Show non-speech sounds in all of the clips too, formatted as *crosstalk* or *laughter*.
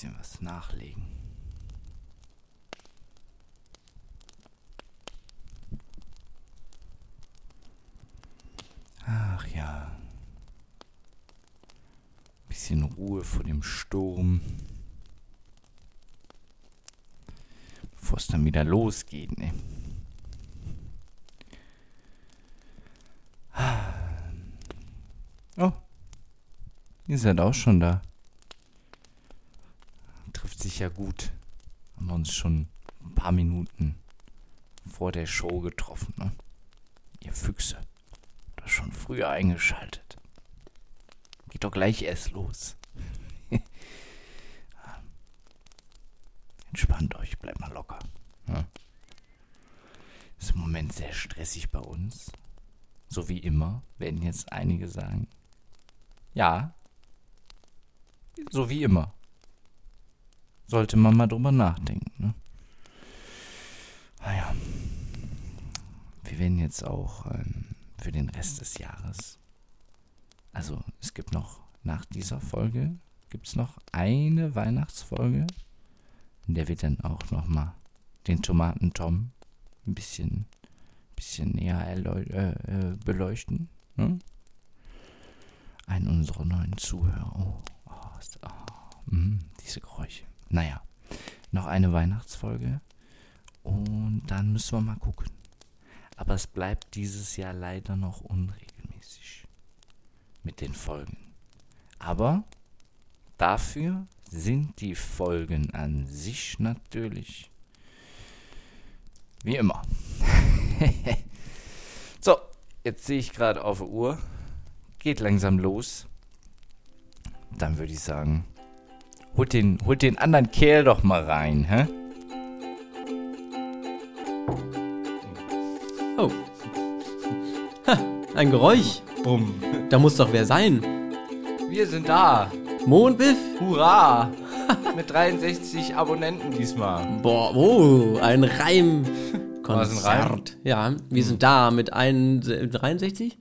bisschen was nachlegen. Ach ja. Bisschen Ruhe vor dem Sturm. Bevor es dann wieder losgeht, ne? Oh. Ihr seid auch schon da. Ja gut. Haben wir uns schon ein paar Minuten vor der Show getroffen, ne? Ihr Füchse. Das schon früher eingeschaltet. Geht doch gleich erst los. *laughs* Entspannt euch, bleibt mal locker. Ja. Ist im Moment sehr stressig bei uns. So wie immer, werden jetzt einige sagen. Ja. So wie immer. Sollte man mal drüber nachdenken, ne? Naja. Wir werden jetzt auch ähm, für den Rest des Jahres. Also, es gibt noch nach dieser Folge gibt es noch eine Weihnachtsfolge, in der wir dann auch noch mal den Tomaten Tom ein bisschen, bisschen näher äh, äh, beleuchten. Ne? Einen unserer neuen Zuhörer. Oh, oh, oh mh, diese Geräusche. Naja, noch eine Weihnachtsfolge und dann müssen wir mal gucken. Aber es bleibt dieses Jahr leider noch unregelmäßig mit den Folgen. Aber dafür sind die Folgen an sich natürlich wie immer. *laughs* so, jetzt sehe ich gerade auf der Uhr. Geht langsam los. Dann würde ich sagen, holt den, holt den anderen Kerl doch mal rein, hä? Oh. Ha, ein Geräusch. Bumm. Da muss doch wer sein. Wir sind da. Mondbiff? Hurra! *laughs* Mit 63 Abonnenten diesmal. Boah, oh, ein Reim. Konzert. Ein Reim? Ja, wir sind da mit ein, 63?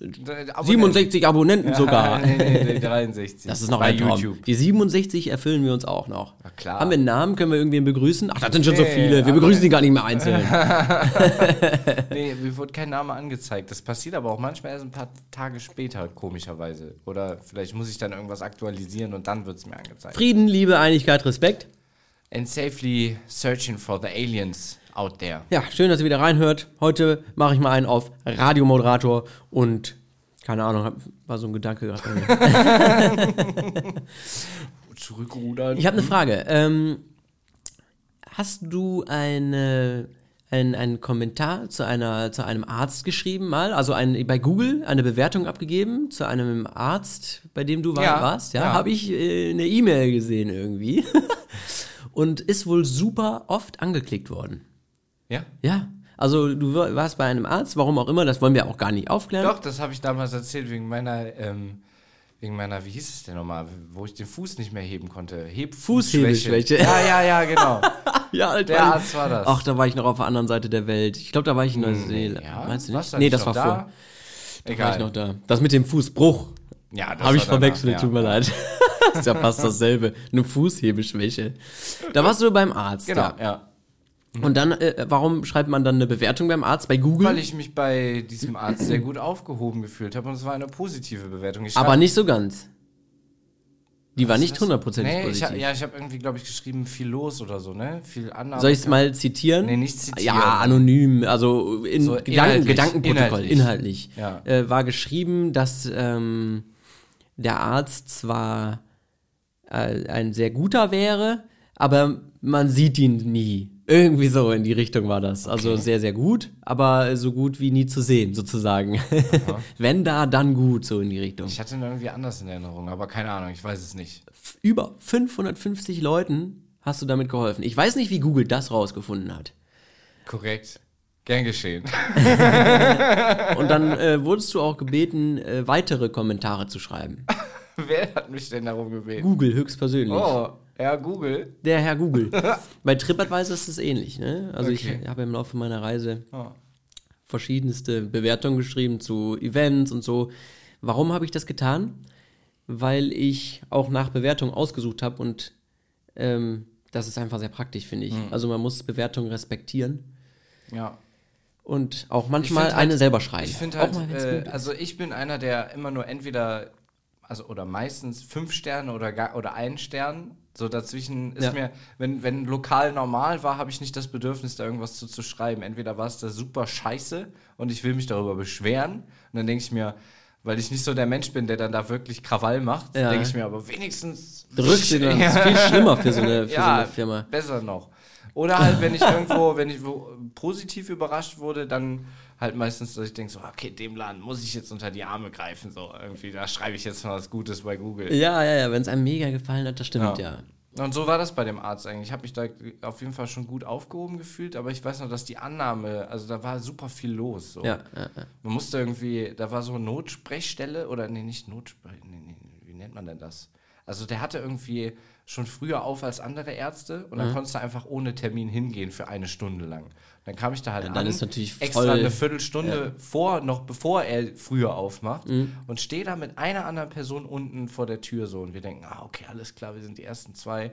Abonnenten. 67 Abonnenten sogar. *laughs* nee, nee, nee, 63. Das ist noch Bei ein Traum. YouTube. Die 67 erfüllen wir uns auch noch. Na klar. Haben wir einen Namen? Können wir irgendwen begrüßen? Ach, das sind schon so viele. Wir begrüßen die gar nicht mehr einzeln. *laughs* *laughs* nee, mir wurde kein Name angezeigt. Das passiert aber auch manchmal erst ein paar Tage später, komischerweise. Oder vielleicht muss ich dann irgendwas aktualisieren und dann wird es mir angezeigt. Frieden, Liebe, Einigkeit, Respekt. And safely searching for the aliens out there. Ja, schön, dass ihr wieder reinhört. Heute mache ich mal einen auf Radiomoderator und keine Ahnung, war so ein Gedanke gerade. *laughs* Zurückrudern. Ich habe eine Frage. Ähm, hast du eine einen, einen Kommentar zu, einer, zu einem Arzt geschrieben mal, also ein, bei Google eine Bewertung abgegeben zu einem Arzt, bei dem du war, ja, warst, ja, ja. habe ich äh, eine E-Mail gesehen irgendwie *laughs* und ist wohl super oft angeklickt worden. Ja? Ja. Also du warst bei einem Arzt, warum auch immer, das wollen wir auch gar nicht aufklären. Doch, das habe ich damals erzählt, wegen meiner, ähm, wegen meiner, wie hieß es denn nochmal, wo ich den Fuß nicht mehr heben konnte. Heb Fußhebelschwäche. *laughs* Ja, ja, ja, genau. *laughs* ja, Alter. Der Arzt war das. Ach, da war ich noch auf der anderen Seite der Welt. Ich glaube, da war ich in Neuseeland. Ja? Meinst du nicht? Nee, das war da? vor. Da Egal. war ich noch da. Das mit dem Fußbruch. Ja, das Habe ich verwechselt, ja. tut mir leid. das *laughs* ist ja fast dasselbe. Eine Fußhebelschwäche. Da warst du beim Arzt. Genau, da. ja. Mhm. Und dann, äh, warum schreibt man dann eine Bewertung beim Arzt bei Google? Weil ich mich bei diesem Arzt sehr gut aufgehoben gefühlt habe und es war eine positive Bewertung. Aber nicht so ganz. Die war nicht hundertprozentig nee, positiv. Ich, ja, ich habe irgendwie, glaube ich, geschrieben, viel los oder so, ne? Viel anders. Soll ich es mal zitieren? Nee, nicht zitieren. Ja, anonym, also in so Gedanken, inhaltlich, Gedankenprotokoll, inhaltlich, inhaltlich ja. äh, war geschrieben, dass ähm, der Arzt zwar äh, ein sehr guter wäre, aber man sieht ihn nie. Irgendwie so in die Richtung war das. Also okay. sehr, sehr gut, aber so gut wie nie zu sehen, sozusagen. *laughs* Wenn da, dann gut, so in die Richtung. Ich hatte ihn irgendwie anders in Erinnerung, aber keine Ahnung, ich weiß es nicht. Über 550 Leuten hast du damit geholfen. Ich weiß nicht, wie Google das rausgefunden hat. Korrekt. Gern geschehen. *laughs* Und dann äh, wurdest du auch gebeten, äh, weitere Kommentare zu schreiben. *laughs* Wer hat mich denn darum gebeten? Google höchstpersönlich. Oh. Herr Google. Der Herr Google. *laughs* Bei TripAdvisor ist es ähnlich. Ne? Also okay. ich habe im Laufe meiner Reise oh. verschiedenste Bewertungen geschrieben zu Events und so. Warum habe ich das getan? Weil ich auch nach Bewertungen ausgesucht habe und Ähm, das ist einfach sehr praktisch, finde ich. Mhm. Also man muss Bewertungen respektieren. Ja. Und auch manchmal eine halt, selber schreiben. Ich finde halt, äh, also ich bin einer, der immer nur entweder, also oder meistens fünf Sterne oder gar, oder einen Stern. So dazwischen ist ja. mir, wenn, wenn lokal normal war, habe ich nicht das Bedürfnis, da irgendwas zu, zu schreiben. Entweder war es da super scheiße und ich will mich darüber beschweren. Und dann denke ich mir, weil ich nicht so der Mensch bin, der dann da wirklich Krawall macht, ja. denke ich mir aber wenigstens. Drückst du dann. Das ist viel schlimmer für so eine, *laughs* für ja, so eine Firma. Besser noch. Oder halt, wenn ich irgendwo, wenn ich positiv überrascht wurde, dann halt meistens, dass ich denke so, okay, dem Laden muss ich jetzt unter die Arme greifen, so irgendwie, da schreibe ich jetzt mal was Gutes bei Google. Ja, ja, ja, wenn es einem mega gefallen hat, das stimmt, ja. ja. Und so war das bei dem Arzt eigentlich. Ich habe mich da auf jeden Fall schon gut aufgehoben gefühlt, aber ich weiß noch, dass die Annahme, also da war super viel los. So. Ja, ja, ja. Man musste irgendwie, da war so eine Notsprechstelle oder nee, nicht Notsprech, nee, nee, wie nennt man denn das? Also der hatte irgendwie schon früher auf als andere Ärzte und dann mhm. konntest du einfach ohne Termin hingehen für eine Stunde lang. Dann kam ich da halt ja, an, extra eine Viertelstunde ja. vor, noch bevor er früher aufmacht mhm. und stehe da mit einer anderen Person unten vor der Tür so und wir denken, ah, okay, alles klar, wir sind die ersten zwei.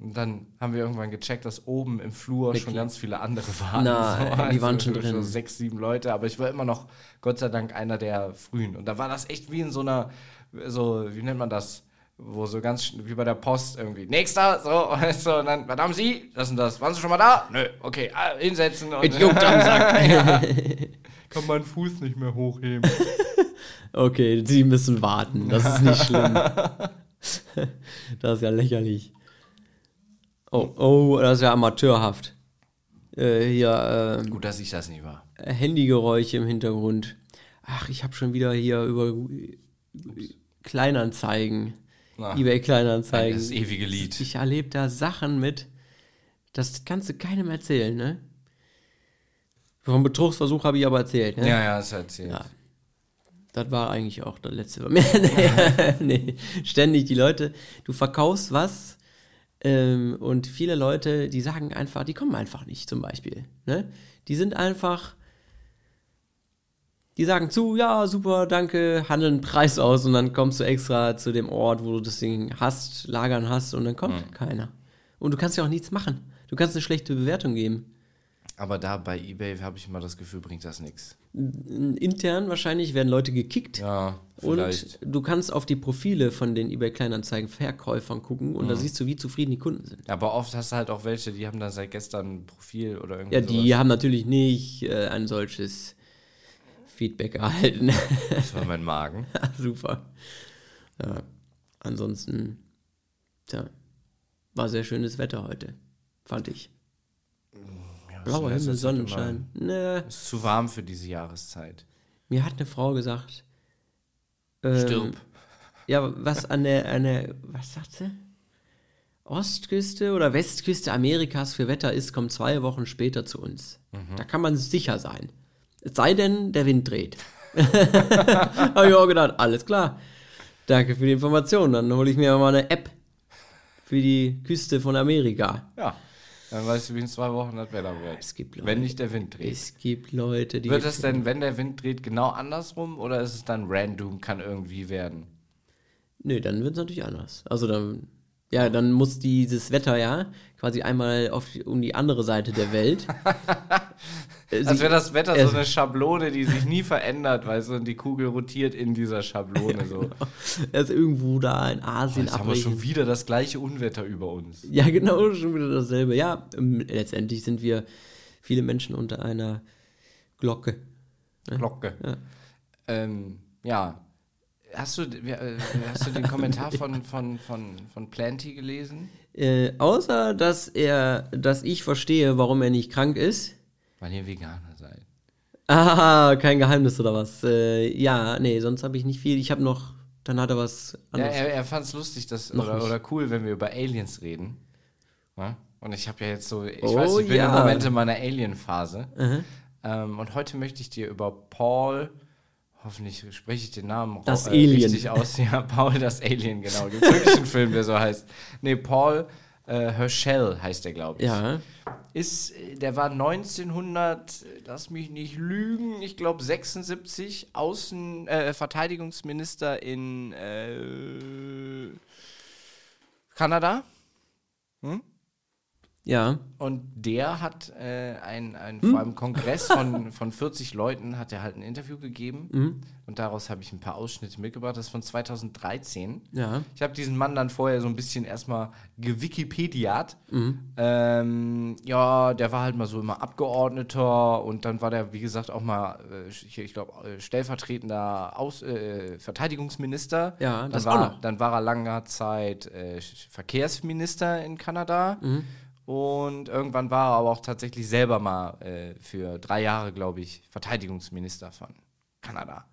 Und dann haben wir irgendwann gecheckt, dass oben im Flur Wirklich? schon ganz viele andere *laughs* waren. Na, so, also die waren schon drin. So sechs, sieben Leute, aber ich war immer noch, Gott sei Dank, einer der frühen. Und da war das echt wie in so einer, so, wie nennt man das? Wo so ganz wie bei der Post irgendwie, nächster, so, *laughs* du, und dann, was haben Sie? Das und das. Waren Sie schon mal da? Nö, okay, ah, hinsetzen. Und Mit juckt am Sack. Kann meinen Fuß nicht mehr hochheben. *laughs* okay, Sie müssen warten, das ist nicht schlimm. *laughs* das ist ja lächerlich. Oh, oh, das ist ja amateurhaft. Äh, hier, äh, Gut, dass ich das nicht war. Handygeräusche im Hintergrund. Ach, ich habe schon wieder hier über Ups. Kleinanzeigen na, eBay Kleinanzeigen. Das ewige Lied. Ich erlebe da Sachen mit, das kannst du keinem erzählen, ne? Vom Betrugsversuch habe ich aber erzählt, ne? Ja, ja, das erzählt. Ja. Das war eigentlich auch das letzte. *laughs* nee, ständig die Leute, du verkaufst was ähm, und viele Leute, die sagen einfach, die kommen einfach nicht zum Beispiel. Ne? Die sind einfach die sagen zu, ja, super, danke, handeln Preis aus und dann kommst du extra zu dem Ort, wo du das Ding hast, lagern hast und dann kommt mhm. keiner. Und du kannst ja auch nichts machen. Du kannst eine schlechte Bewertung geben. Aber da bei eBay habe ich immer das Gefühl, bringt das nichts. Intern wahrscheinlich werden Leute gekickt. Ja, vielleicht. Und du kannst auf die Profile von den eBay Kleinanzeigen Verkäufern gucken und mhm. da siehst du, wie zufrieden die Kunden sind. Aber oft hast du halt auch welche, die haben dann seit gestern ein Profil oder irgendwas. Ja, die sowas. haben natürlich nicht äh, ein solches Feedback erhalten. *laughs* Das war mein Magen. Super. Ja, ansonsten, tja, war sehr schönes Wetter heute, fand ich. Ja, Blauer Himmel, Sonnenschein. Ne. Ist zu warm für diese Jahreszeit. Mir hat eine Frau gesagt. Ähm, Stirb. Ja, was an der, an der, was sagt sie? Ostküste oder Westküste Amerikas für Wetter ist, kommt zwei Wochen später zu uns. Mhm. Da kann man sicher sein. Es sei denn, der Wind dreht. *laughs* Habe ich auch gedacht, alles klar. Danke für die Information. Dann hole ich mir mal eine App für die Küste von Amerika. Ja. Dann weißt du, wie in zwei Wochen das Wetter wird. Es gibt Leute, wenn nicht der Wind dreht. Es gibt Leute, die. Wird es *laughs* denn, wenn der Wind dreht, genau andersrum oder ist es dann random, kann irgendwie werden? Nö, dann wird es natürlich anders. Also dann ja, dann muss dieses Wetter ja quasi einmal auf, um die andere Seite der Welt. *laughs* Als wäre das Wetter so eine Schablone, die sich nie verändert, du, und die Kugel rotiert in dieser Schablone so. Genau. *laughs* Er ist irgendwo da in Asien. Jetzt haben wir schon wieder das gleiche Unwetter über uns. Ja, genau, schon wieder dasselbe. Ja, ähm, letztendlich sind wir viele Menschen unter einer Glocke. Ne? Glocke. Ja. Ähm, ja, Hast du, äh, hast du den *laughs* Kommentar von, von, von, von Planty gelesen? Äh, außer, dass er, dass ich verstehe, warum er nicht krank ist. Weil ihr Veganer seid. Ah, kein Geheimnis oder was? Äh, ja, nee, sonst habe ich nicht viel. Ich habe noch, dann hat er was anderes. Ja, er, er fand es lustig, dass, oder, oder cool, wenn wir über Aliens reden. Ja? Und ich habe ja jetzt so, ich oh, weiß, ich bin ja. im Moment in meiner Alien-Phase. Mhm. Ähm, und heute möchte ich dir über Paul hoffentlich spreche ich den Namen das äh, Alien. richtig aus. Ja, Paul das Alien, genau. Gibt wirklich einen Film, der so *laughs* heißt. Nee, Paul äh, Herschel heißt der, glaube ich. Ja. Ist, der war 1900, lass mich nicht lügen, ich glaube 76 Außen, äh, Verteidigungsminister in äh, Kanada. Hm? Ja. Und der hat äh, ein, ein hm? vor einem Kongress von, von 40 Leuten hat er halt ein Interview gegeben. Mhm. Und daraus habe ich ein paar Ausschnitte mitgebracht. Das ist von 2013. Ja. Ich habe diesen Mann dann vorher so ein bisschen erstmal gewikipediat. Mhm. Ähm, ja, der war halt mal so immer Abgeordneter und dann war der, wie gesagt, auch mal, äh, ich, ich glaube, äh, stellvertretender Aus, äh, Verteidigungsminister. Ja, das dann war, Dann war er langer Zeit äh, Verkehrsminister in Kanada. Mhm. Und irgendwann war er aber auch tatsächlich selber mal äh, für drei Jahre, glaube ich, Verteidigungsminister von Kanada.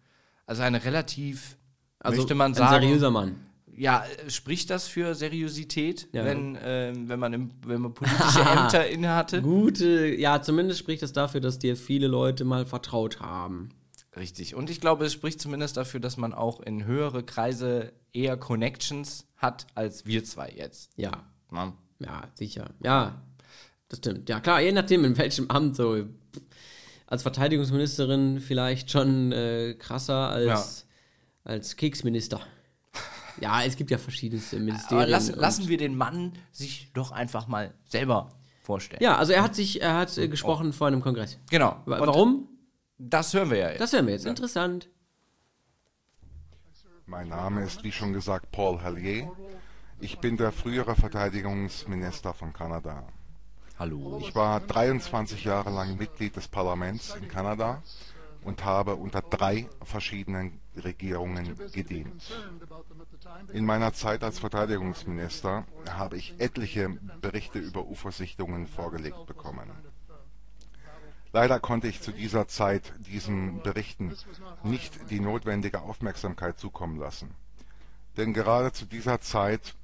Also eine relativ, also möchte man sagen. Ein seriöser Mann. Ja, äh, spricht das für Seriosität, ja. wenn, äh, wenn, man im, wenn man politische *laughs* Ämter innehatte? Gute, ja, zumindest spricht das dafür, dass dir viele Leute mal vertraut haben. Richtig. Und ich glaube, es spricht zumindest dafür, dass man auch in höhere Kreise eher Connections hat als wir zwei jetzt. Ja. ja. Ja, sicher. Ja, das stimmt. Ja, klar, je nachdem, in welchem Amt so. Als Verteidigungsministerin vielleicht schon äh, krasser als, ja. als Kriegsminister. Ja, es gibt ja verschiedene Ministerien. Aber lassen, lassen wir den Mann sich doch einfach mal selber vorstellen. Ja, also er hat sich, er hat äh, gesprochen oh. vor einem Kongress. Genau. Und Warum? Das hören wir ja jetzt. Das hören wir jetzt. Ja. Interessant. Mein Name ist, wie schon gesagt, Paul Hallier. Ich bin der frühere Verteidigungsminister von Kanada. Hallo. Ich war 23 Jahre lang Mitglied des Parlaments in Kanada und habe unter drei verschiedenen Regierungen gedient. In meiner Zeit als Verteidigungsminister habe ich etliche Berichte über UFO-Sichtungen vorgelegt bekommen. Leider konnte ich zu dieser Zeit diesen Berichten nicht die notwendige Aufmerksamkeit zukommen lassen. Denn gerade zu dieser Zeit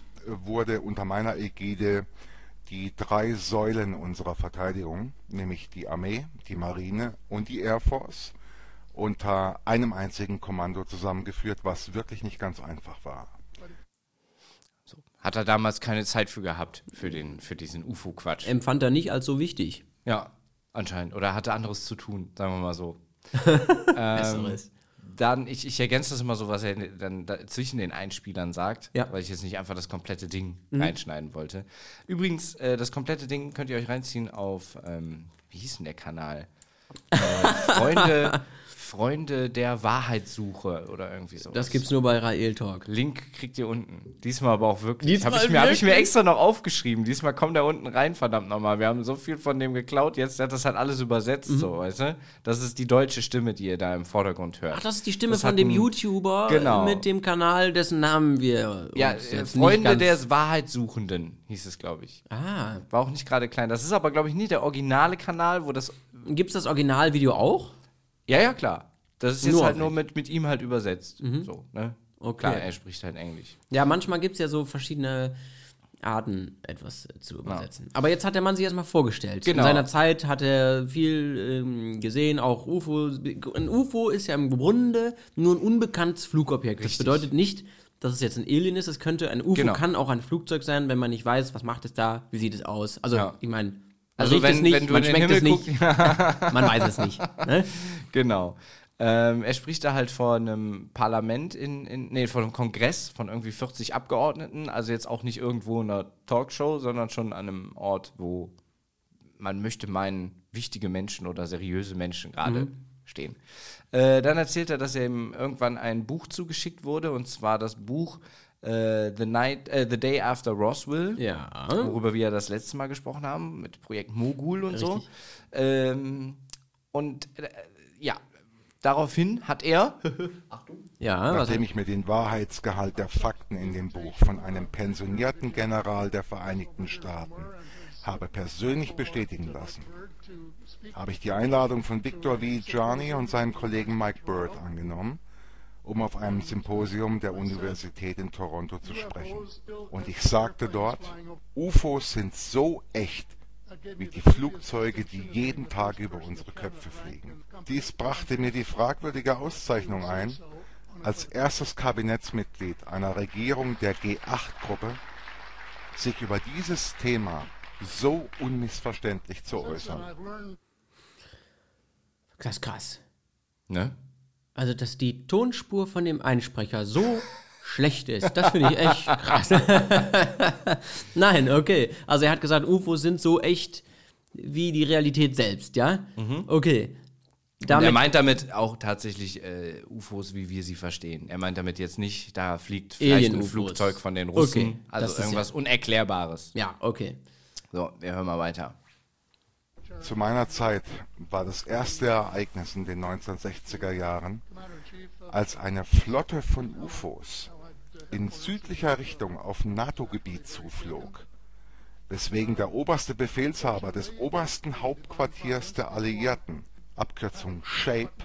wurde unter meiner Ägide die drei Säulen unserer Verteidigung, nämlich die Armee, die Marine und die Air Force, unter einem einzigen Kommando zusammengeführt, was wirklich nicht ganz einfach war. Hat er damals keine Zeit für gehabt, für, den, für diesen UFO-Quatsch? Empfand er nicht als so wichtig. Ja, anscheinend. Oder hatte anderes zu tun, sagen wir mal so. *laughs* ähm, Besseres dann, ich, ich ergänze das immer so, was er dann da zwischen den Einspielern sagt, ja. weil ich jetzt nicht einfach das komplette Ding mhm. reinschneiden wollte. Übrigens, äh, das komplette Ding könnt ihr euch reinziehen auf, ähm, wie hieß denn der Kanal? Äh, *laughs* Freunde, Freunde der Wahrheitssuche oder irgendwie so. Das gibt's nur bei Rael Talk. Link kriegt ihr unten. Diesmal aber auch wirklich. Habe ich, mir, hab ich mir extra noch aufgeschrieben. Diesmal kommt er unten rein, verdammt nochmal. Wir haben so viel von dem geklaut, jetzt hat das halt alles übersetzt, mhm. so, weißt du? Das ist die deutsche Stimme, die ihr da im Vordergrund hört. Ach, das ist die Stimme das von dem YouTuber genau. mit dem Kanal, dessen Namen wir. Ja, Freunde der Wahrheitssuchenden hieß es, glaube ich. Ah. War auch nicht gerade klein. Das ist aber, glaube ich, nicht der originale Kanal, wo das. Gibt es das Originalvideo auch? Ja, ja, klar. Das ist jetzt nur halt nur mit, mit ihm halt übersetzt. Mhm. So, ne? Okay. Klar, er spricht halt Englisch. Ja, manchmal gibt es ja so verschiedene Arten, etwas zu übersetzen. Ja. Aber jetzt hat der Mann sich erstmal vorgestellt. Genau. In seiner Zeit hat er viel ähm, gesehen, auch UFO. Ein UFO ist ja im Grunde nur ein unbekanntes Flugobjekt. Richtig. Das bedeutet nicht, dass es jetzt ein Alien ist. Es könnte ein UFO genau. kann auch ein Flugzeug sein, wenn man nicht weiß, was macht es da, wie sieht es aus. Also ja. ich meine, also wenn, nicht, wenn du man schmeckt es nicht, *laughs* man weiß es nicht. Ne? *laughs* Genau. Ähm, er spricht da halt vor einem Parlament in, in, nee, vor einem Kongress von irgendwie 40 Abgeordneten, also jetzt auch nicht irgendwo in einer Talkshow, sondern schon an einem Ort, wo man möchte meinen, wichtige Menschen oder seriöse Menschen gerade mhm. stehen. Äh, dann erzählt er, dass er ihm irgendwann ein Buch zugeschickt wurde, und zwar das Buch Uh, the Night, uh, The Day After Roswell, ja. worüber wir das letzte Mal gesprochen haben, mit Projekt Mogul und Richtig. so. Ähm, und äh, ja, daraufhin hat er, *laughs* Achtung, ja, nachdem ich mir den Wahrheitsgehalt der Fakten in dem Buch von einem pensionierten General der Vereinigten Staaten habe persönlich bestätigen lassen, habe ich die Einladung von Victor V. Gianni und seinem Kollegen Mike Bird angenommen um auf einem Symposium der Universität in Toronto zu sprechen. Und ich sagte dort, UFOs sind so echt wie die Flugzeuge, die jeden Tag über unsere Köpfe fliegen. Dies brachte mir die fragwürdige Auszeichnung ein, als erstes Kabinettsmitglied einer Regierung der G8-Gruppe sich über dieses Thema so unmissverständlich zu äußern. Krass, krass. Ne? Also, dass die Tonspur von dem Einsprecher so schlecht ist. Das finde ich echt krass. *laughs* Nein, okay. Also er hat gesagt, UFOs sind so echt wie die Realität selbst, ja? Mhm. Okay. Damit er meint damit auch tatsächlich äh, UFOs, wie wir sie verstehen. Er meint damit jetzt nicht, da fliegt vielleicht ein Flugzeug von den Russen. Okay, also irgendwas ja. Unerklärbares. Ja, okay. So, wir hören mal weiter. Zu meiner Zeit war das erste Ereignis in den 1960er Jahren, als eine Flotte von UFOs in südlicher Richtung auf NATO-Gebiet zuflog, weswegen der oberste Befehlshaber des obersten Hauptquartiers der Alliierten, Abkürzung SHAPE,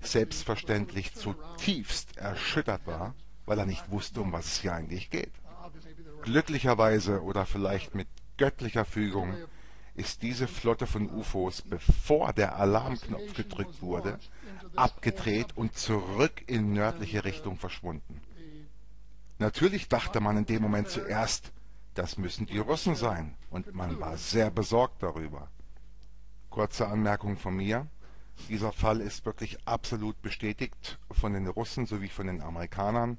selbstverständlich zutiefst erschüttert war, weil er nicht wusste, um was es hier eigentlich geht. Glücklicherweise oder vielleicht mit göttlicher Fügung ist diese Flotte von UFOs, bevor der Alarmknopf gedrückt wurde, abgedreht und zurück in nördliche Richtung verschwunden. Natürlich dachte man in dem Moment zuerst, das müssen die Russen sein, und man war sehr besorgt darüber. Kurze Anmerkung von mir. Dieser Fall ist wirklich absolut bestätigt von den Russen sowie von den Amerikanern.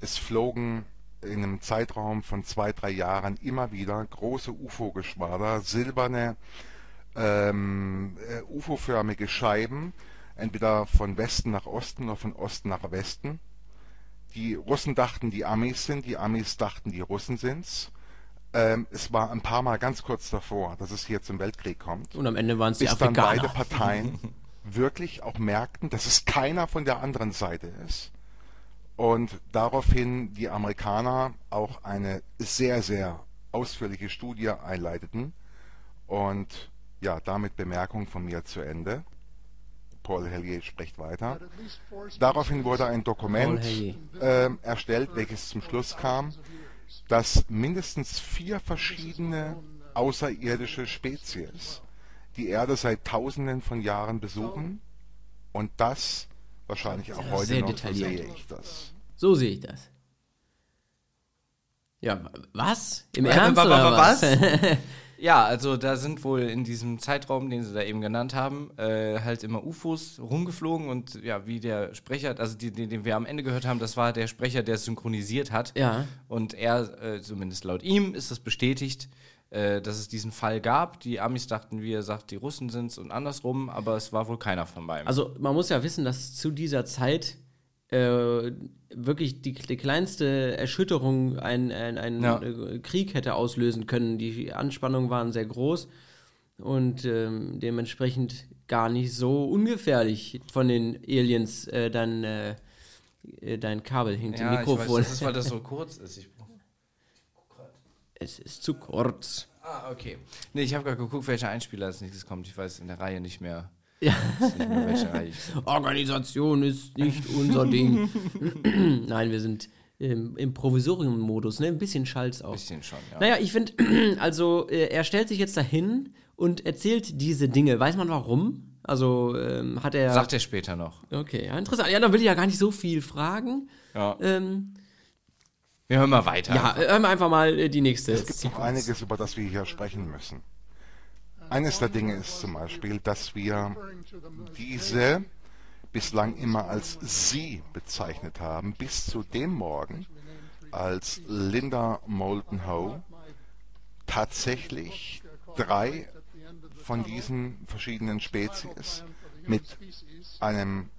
Es flogen in einem Zeitraum von zwei, drei Jahren immer wieder große UFO-Geschwader, silberne, ähm, äh, UFO-förmige Scheiben, entweder von Westen nach Osten oder von Osten nach Westen. Die Russen dachten, die Amis sind, die Amis dachten, die Russen sind's. Ähm, es war ein paar Mal ganz kurz davor, dass es hier zum Weltkrieg kommt. Und am Ende waren es die Afrikaner. Bis dann beide Parteien wirklich auch merkten, dass es keiner von der anderen Seite ist und daraufhin die Amerikaner auch eine sehr, sehr ausführliche Studie einleiteten und ja, damit Bemerkung von mir zu Ende. Paul Hellier spricht weiter. Daraufhin wurde ein Dokument äh, erstellt, welches zum Schluss kam, dass mindestens vier verschiedene außerirdische Spezies die Erde seit Tausenden von Jahren besuchen und das Wahrscheinlich auch heute sehr noch, detailliert. so sehe ich das. So sehe ich das. Ja, was? Im Ernst oder was? *laughs* ja, also da sind wohl in diesem Zeitraum, den sie da eben genannt haben, äh, halt immer UFOs rumgeflogen und ja, wie der Sprecher, also die, den, den, wir am Ende gehört haben, das war der Sprecher, der es synchronisiert hat. Ja. Und er, äh, zumindest laut ihm, ist das bestätigt, äh, dass es diesen Fall gab. Die Amis dachten, wie er sagt, die Russen sind es und andersrum, aber es war wohl keiner von beiden. Also man muss ja wissen, dass zu dieser Zeit äh, wirklich die, die, kleinste Erschütterung einen ein ja. Äh, Krieg hätte auslösen können. Die Anspannungen waren sehr groß und ähm, dementsprechend gar nicht so ungefährlich von den Aliens äh, dann äh, äh dein Kabel hinter ja, dem Mikrofon. Ich weiß, das ist, weil das so *laughs* kurz ist. Ich es ist zu kurz. Ah, okay. Nee, ich habe gerade geguckt, welcher Einspieler als nächstes kommt. Ich weiß in der Reihe nicht mehr. Ja. Nicht mehr welche Reihe *laughs* Organisation ist nicht unser Ding. *laughs* Nein, wir sind im, im Provisorium-Modus, ne? Ein bisschen Schalz auch. Ein bisschen schon, ja. Naja, ich finde, *clears throat* also äh, er stellt sich jetzt dahin und erzählt diese Dinge. Weiß man warum? Also ähm, hat er. Sagt er später noch. Okay, ja, interessant. Ja, dann will ich ja gar nicht so viel fragen. Ja. Ähm, wir hören mal weiter. Ja, hören wir einfach mal äh, die nächste. Es gibt noch einiges, über das wir hier sprechen müssen. Eines der Dinge ist zum Beispiel, dass wir diese bislang immer als sie bezeichnet haben, bis zu dem Morgen, als Linda Moulton Howe tatsächlich drei von diesen verschiedenen Spezies mit einem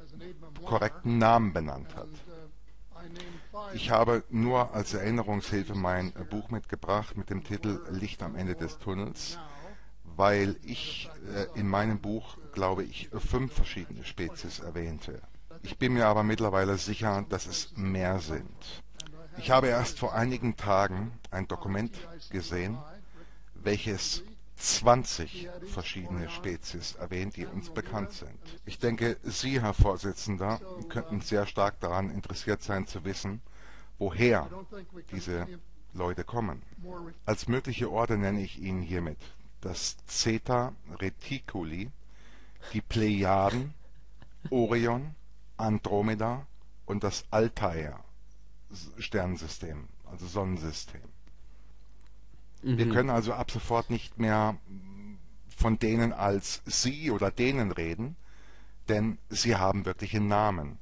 korrekten Namen benannt hat. Ich habe nur als Erinnerungshilfe mein Buch mitgebracht mit dem Titel Licht am Ende des Tunnels, weil ich äh, in meinem Buch, glaube ich, fünf verschiedene Spezies erwähnte. Ich bin mir aber mittlerweile sicher, dass es mehr sind. Ich habe erst vor einigen Tagen ein Dokument gesehen, welches 20 verschiedene Spezies erwähnt, die uns bekannt sind. Ich denke, Sie, Herr Vorsitzender, könnten sehr stark daran interessiert sein zu wissen, woher diese Leute kommen. Als mögliche Orte nenne ich Ihnen hiermit das Zeta Reticuli, die Plejaden, Orion, Andromeda und das Altair Sternensystem, also Sonnensystem. Mhm. Wir können also ab sofort nicht mehr von denen als sie oder denen reden, denn sie haben wirklich einen Namen.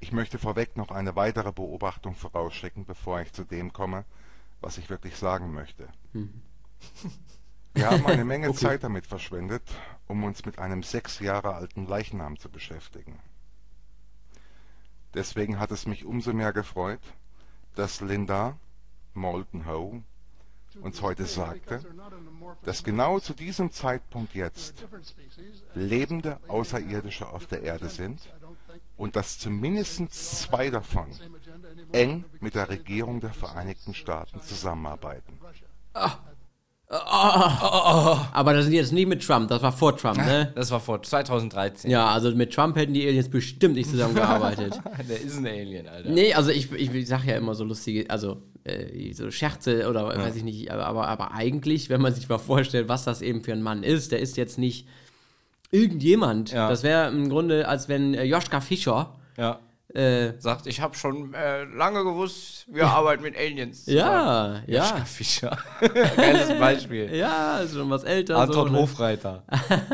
Ich möchte vorweg noch eine weitere Beobachtung vorausschicken, bevor ich zu dem komme, was ich wirklich sagen möchte. Mhm. Wir haben eine Menge *laughs* okay. Zeit damit verschwendet, um uns mit einem sechs Jahre alten Leichnam zu beschäftigen. Deswegen hat es mich umso mehr gefreut, dass Linda Molten Ho uns heute sagte, dass genau zu diesem Zeitpunkt jetzt lebende Außerirdische auf der Erde sind und dass zumindest zwei davon eng mit der Regierung der Vereinigten Staaten zusammenarbeiten. Ah. Oh, oh, oh, Aber das sind jetzt nicht mit Trump, das war vor Trump, ne? *laughs* Das war vor 2013. Ja, also mit Trump hätten die Aliens bestimmt nicht zusammengearbeitet. *laughs* Der ist ein Alien, Alter. Nee, also ich, ich, ich sag ja immer so lustige, also äh, so Scherze oder ja. weiß ich nicht, aber, aber eigentlich, wenn man sich mal vorstellt, was das eben für ein Mann ist, der ist jetzt nicht irgendjemand. Ja. Das wäre im Grunde, als wenn äh, Joschka Fischer ja äh, sagt, ich habe schon äh, lange gewusst, wir arbeiten mit Aliens. Ja, ja. Joschka Fischer. *laughs* Geiles Beispiel. Ja, ist schon was älter. Anton so, ne? Hofreiter.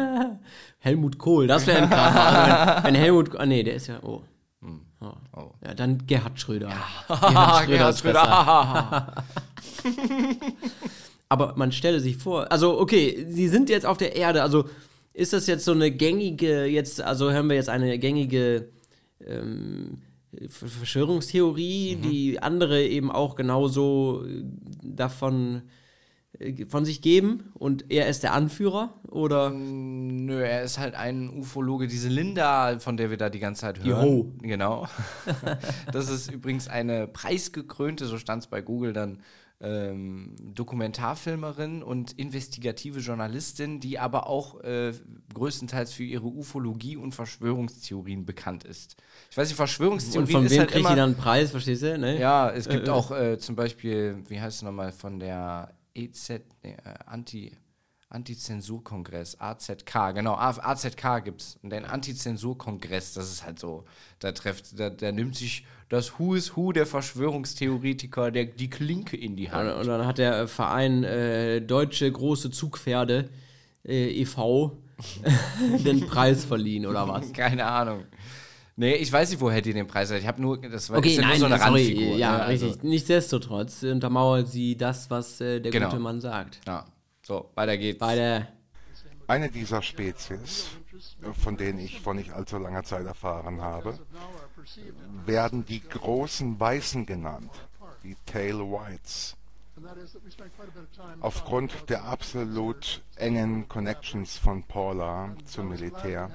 *laughs* Helmut Kohl, das wäre ein krasser. *laughs* wenn, wenn Helmut, ah nee, der ist ja, oh. Oh. oh. Ja, dann Gerhard Schröder. *laughs* Gerhard *laughs* Schröder. Gerhard Schröder. *laughs* Aber man stelle sich vor, also okay, sie sind jetzt auf der Erde, also ist das jetzt so eine gängige, jetzt, also hören wir jetzt eine gängige ähm, Verschwörungstheorie, mhm. die andere eben auch genauso äh, davon äh, von sich geben und er ist der Anführer oder mm, nö er ist halt ein Ufologe diese Linda von der wir da die ganze Zeit hören Joho. genau *laughs* das ist übrigens eine preisgekrönte so stand es bei Google dann ähm, Dokumentarfilmerin und investigative Journalistin, die aber auch äh, größtenteils für ihre Ufologie und Verschwörungstheorien bekannt ist. Ich weiß nicht, Verschwörungstheorien und von wem halt kriegt die dann einen Preis, verstehst du? Ne? Ja, es gibt äh, äh. auch äh, zum Beispiel, wie heißt es nochmal, von der EZ, äh, Anti, Antizensurkongress, AZK, genau, AZK gibt es. Den Antizensurkongress, das ist halt so, da trifft, da, da nimmt sich das Who is Who der Verschwörungstheoretiker der, die Klinke in die Hand. Und dann hat der Verein äh, Deutsche Große Zugpferde äh, e.V. *laughs* den Preis verliehen, oder was? Keine Ahnung. Nee, ich weiß nicht, woher die den Preis hat. Ich habe nur, das war okay, nein, nur so eine sorry, Randfigur. Ja, ne? richtig. Also. Nichtsdestotrotz untermauert sie das, was äh, der genau. gute Mann sagt. Ja. So, weiter geht's. Weiter. Eine dieser Spezies, von denen ich vor nicht allzu langer Zeit erfahren habe, werden die großen Weißen genannt, die Tail Whites. Aufgrund der absolut engen Connections von Paula zum Militär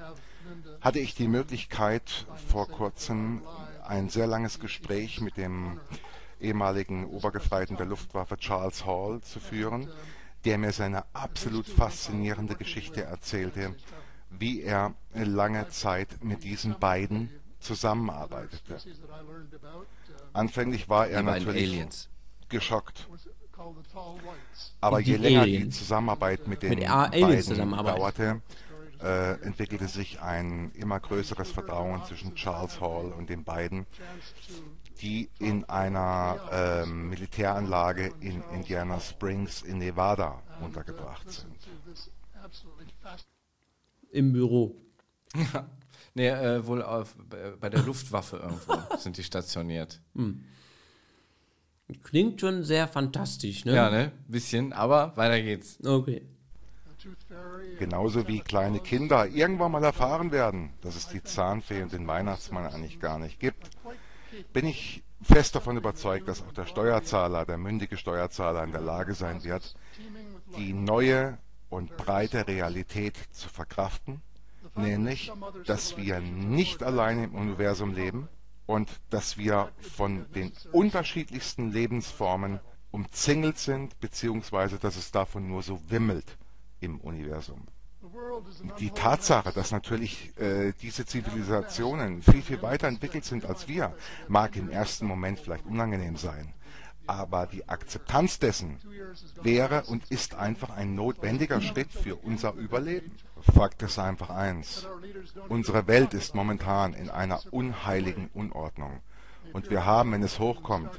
hatte ich die Möglichkeit, vor kurzem ein sehr langes Gespräch mit dem ehemaligen Obergefreiten der Luftwaffe Charles Hall zu führen, der mir seine absolut faszinierende Geschichte erzählte, wie er lange Zeit mit diesen beiden zusammenarbeitete. Anfänglich war er natürlich geschockt. Aber je länger die Zusammenarbeit mit den mit beiden dauerte, äh, entwickelte sich ein immer größeres Vertrauen zwischen Charles Hall und den beiden die in einer äh, Militäranlage in Indiana Springs in Nevada untergebracht sind. Im Büro. nee, äh, wohl auf, bei der Luftwaffe irgendwo *laughs* sind die stationiert. Hm. Klingt schon sehr fantastisch, ne? Ja, ne? Bisschen, aber weiter geht's. Okay. Genauso wie kleine Kinder irgendwann mal erfahren werden, dass es die Zahnfee und den Weihnachtsmann eigentlich gar nicht gibt bin ich fest davon überzeugt, dass auch der Steuerzahler, der mündige Steuerzahler in der Lage sein wird, die neue und breite Realität zu verkraften, nämlich, dass wir nicht allein im Universum leben und dass wir von den unterschiedlichsten Lebensformen umzingelt sind, beziehungsweise dass es davon nur so wimmelt im Universum die Tatsache, dass natürlich äh, diese Zivilisationen viel, viel weiter entwickelt sind als wir, mag im ersten Moment vielleicht unangenehm sein. Aber die Akzeptanz dessen wäre und ist einfach ein notwendiger Schritt für unser Überleben. Fakt ist einfach eins. Unsere Welt ist momentan in einer unheiligen Unordnung. Und wir haben, wenn es hochkommt,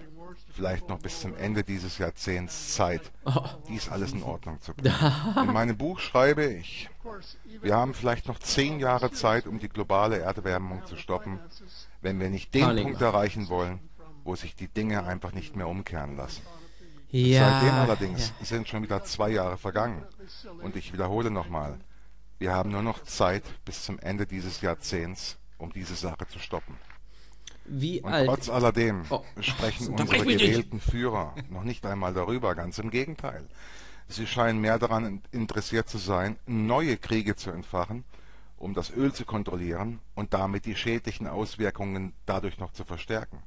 vielleicht noch bis zum Ende dieses Jahrzehnts Zeit, *laughs* dies alles in Ordnung zu bringen. In meinem Buch schreibe ich, wir haben vielleicht noch zehn Jahre Zeit, um die globale Erderwärmung zu stoppen, wenn wir nicht den Punkt erreichen wollen, wo sich die Dinge einfach nicht mehr umkehren lassen. Ja, Seitdem allerdings ja. sind schon wieder zwei Jahre vergangen. Und ich wiederhole nochmal, wir haben nur noch Zeit bis zum Ende dieses Jahrzehnts, um diese Sache zu stoppen. Wie Und alt? trotz alledem oh. sprechen *laughs* unsere gewählten Führer noch nicht einmal darüber, ganz im Gegenteil. Sie scheinen mehr daran interessiert zu sein, neue Kriege zu entfachen, um das Öl zu kontrollieren und damit die schädlichen Auswirkungen dadurch noch zu verstärken.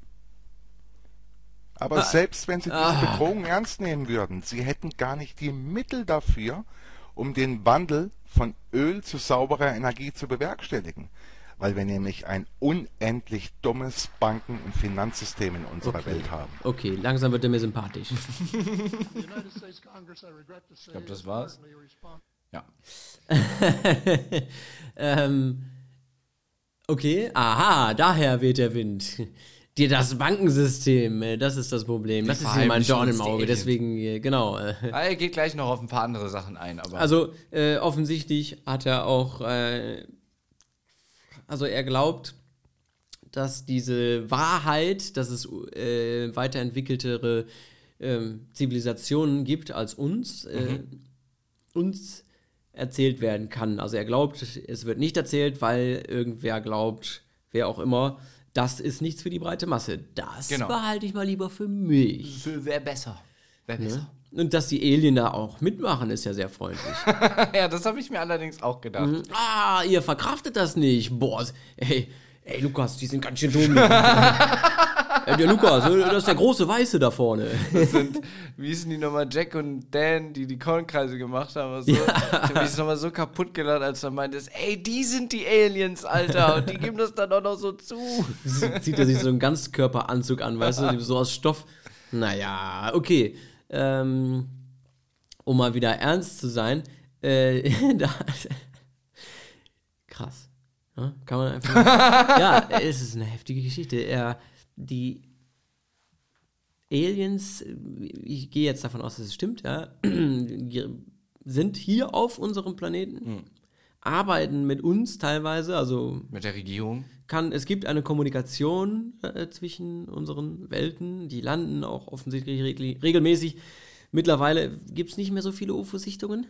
Aber ah, selbst wenn sie diese ah. Bedrohung ernst nehmen würden, sie hätten gar nicht die Mittel dafür, um den Wandel von Öl zu sauberer Energie zu bewerkstelligen weil wir nämlich ein unendlich dummes Banken- und Finanzsystem in unserer okay. Welt haben. Okay, langsam wird er mir sympathisch. *laughs* *laughs* ich glaube, das war's. Ja. *laughs* ähm, okay, aha, daher weht der Wind. Dir das Bankensystem, äh, das ist das Problem. Das ist hier mein Dorn im Auge, deswegen, äh, genau. Äh. Er geht gleich noch auf ein paar andere Sachen ein. Aber also, äh, offensichtlich hat er auch äh, also er glaubt, dass diese Wahrheit, dass es äh, weiterentwickeltere äh, Zivilisationen gibt als uns, äh, mhm. uns erzählt werden kann. Also er glaubt, es wird nicht erzählt, weil irgendwer glaubt, wer auch immer, das ist nichts für die breite Masse. Das genau. behalte ich mal lieber für mich. Für wer besser. Wer besser. Ja? Und dass die Alien da auch mitmachen, ist ja sehr freundlich. *laughs* ja, das habe ich mir allerdings auch gedacht. Mhm. Ah, ihr verkraftet das nicht. Boah, ey, ey, Lukas, die sind ganz schön dumm. *laughs* äh, der Lukas, das ist der große Weiße da vorne. das sind, *laughs* wie hießen die nochmal, Jack und Dan, die die Kornkreise gemacht haben. So. Ja. Ich habe mich nochmal so kaputt gelacht, als du meintest, ey, die sind die Aliens, Alter. Und die geben das dann auch noch so zu. Zieht er sich so einen Ganzkörperanzug an, weißt du, so aus Stoff. Naja, okay ähm, um mal wieder ernst zu sein, äh, *laughs* da, krass. Ja, kann man einfach. *laughs* ja, es ist eine heftige Geschichte. Er, die Aliens, ich gehe jetzt davon aus, dass es stimmt, ja, *clears throat* sind hier auf unserem Planeten, mhm. Arbeiten mit uns teilweise, also mit der Regierung. Kann, es gibt eine Kommunikation äh, zwischen unseren Welten, die landen auch offensichtlich regl regelmäßig. Mittlerweile gibt es nicht mehr so viele UFO-Sichtungen.